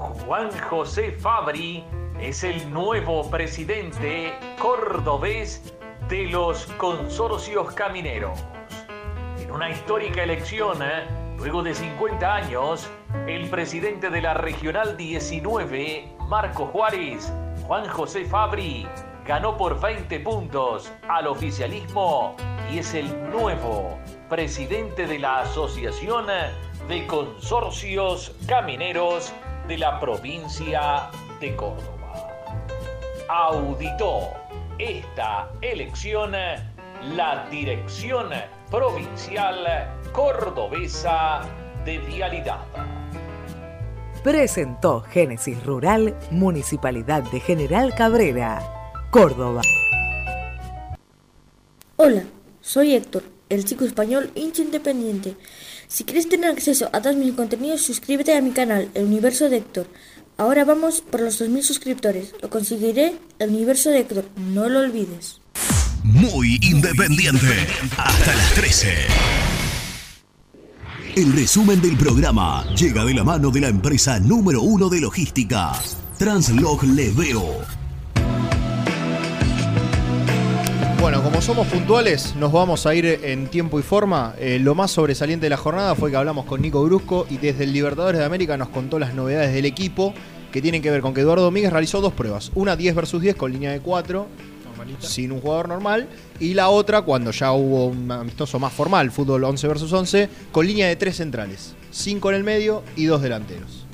Juan José Fabri es el nuevo presidente cordobés de los consorcios camineros. En una histórica elección, ¿eh? luego de 50 años, el presidente de la Regional 19, Marco Juárez, Juan José Fabri, ganó por 20 puntos al oficialismo y es el nuevo presidente de la Asociación de Consorcios Camineros de la provincia de Córdoba. Auditó esta elección la Dirección Provincial Cordobesa de Vialidad. Presentó Génesis Rural, Municipalidad de General Cabrera, Córdoba. Hola, soy Héctor, el chico español hincha independiente. Si quieres tener acceso a todos mis contenidos, suscríbete a mi canal, El Universo de Héctor. Ahora vamos por los 2.000 suscriptores. Lo conseguiré, El Universo de Héctor. No lo olvides. Muy independiente. Hasta las 13. El resumen del programa llega de la mano de la empresa número uno de logística, Translog Leveo. Como somos puntuales, nos vamos a ir en tiempo y forma. Eh, lo más sobresaliente de la jornada fue que hablamos con Nico Brusco y desde el Libertadores de América nos contó las novedades del equipo que tienen que ver con que Eduardo Domínguez realizó dos pruebas. Una 10 versus 10 con línea de 4, sin un jugador normal. Y la otra, cuando ya hubo un amistoso más formal, fútbol 11 versus 11, con línea de 3 centrales. 5 en el medio y 2 delanteros.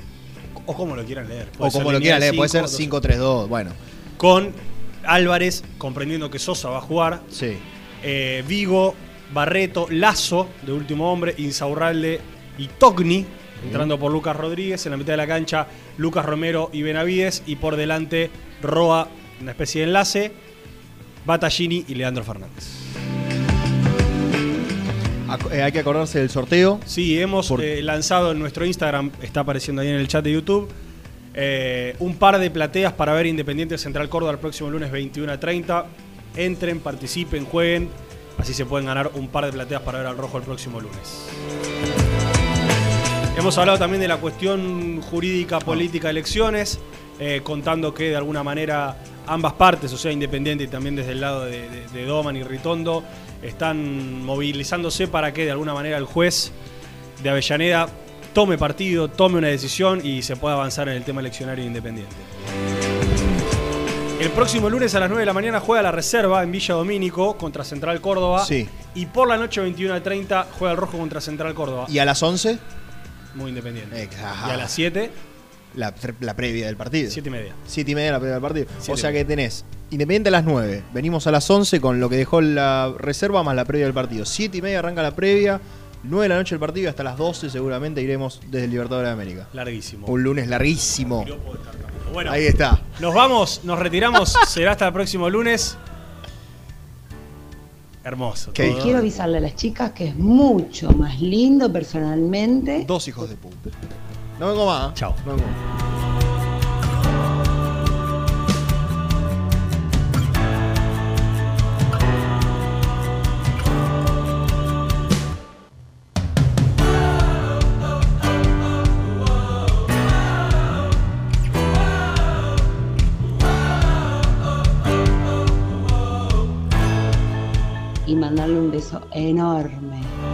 O como lo quieran leer. O como lo quieran leer, puede ser 5-3-2, bueno. Con Álvarez, comprendiendo que Sosa va a jugar. Sí. Eh, Vigo Barreto, Lazo, de último hombre, Insaurralde y Togni, entrando por Lucas Rodríguez. En la mitad de la cancha, Lucas Romero y Benavides. Y por delante, Roa, una especie de enlace, Battaglini y Leandro Fernández. Eh, hay que acordarse del sorteo. Sí, hemos eh, lanzado en nuestro Instagram, está apareciendo ahí en el chat de YouTube, eh, un par de plateas para ver Independiente Central Córdoba el próximo lunes 21 a 30. Entren, participen, jueguen. Así se pueden ganar un par de plateas para ver al rojo el próximo lunes. Hemos hablado también de la cuestión jurídica, política, elecciones, eh, contando que de alguna manera ambas partes, o sea, Independiente y también desde el lado de, de- de Doman y Ritondo, están movilizándose para que de alguna manera el juez de Avellaneda tome partido, tome una decisión y se pueda avanzar en el tema eleccionario de Independiente. El próximo lunes a las 9 de la mañana juega la reserva en Villa Domínico contra Central Córdoba. Sí. Y por la noche 21 a 30 juega el Rojo contra Central Córdoba. ¿Y a las 11? Muy independiente. Ajá. Y a las 7, La, la previa del partido. 7 y media. 7 y media la previa del partido. Siete o sea que tenés Independiente a las 9. Venimos a las 11 con lo que dejó la reserva más la previa del partido. 7 y media arranca la previa. 9 de la noche el partido y hasta las 12 seguramente iremos desde el Libertadores de América. Larguísimo. Un lunes larguísimo. Bueno, Ahí está. Nos vamos, nos retiramos. Será hasta el próximo lunes. Hermoso. Quiero avisarle a las chicas que es mucho más lindo personalmente. Dos hijos de puta. No vengo más. ¿eh? Chao. No vengo más. Un beso enorme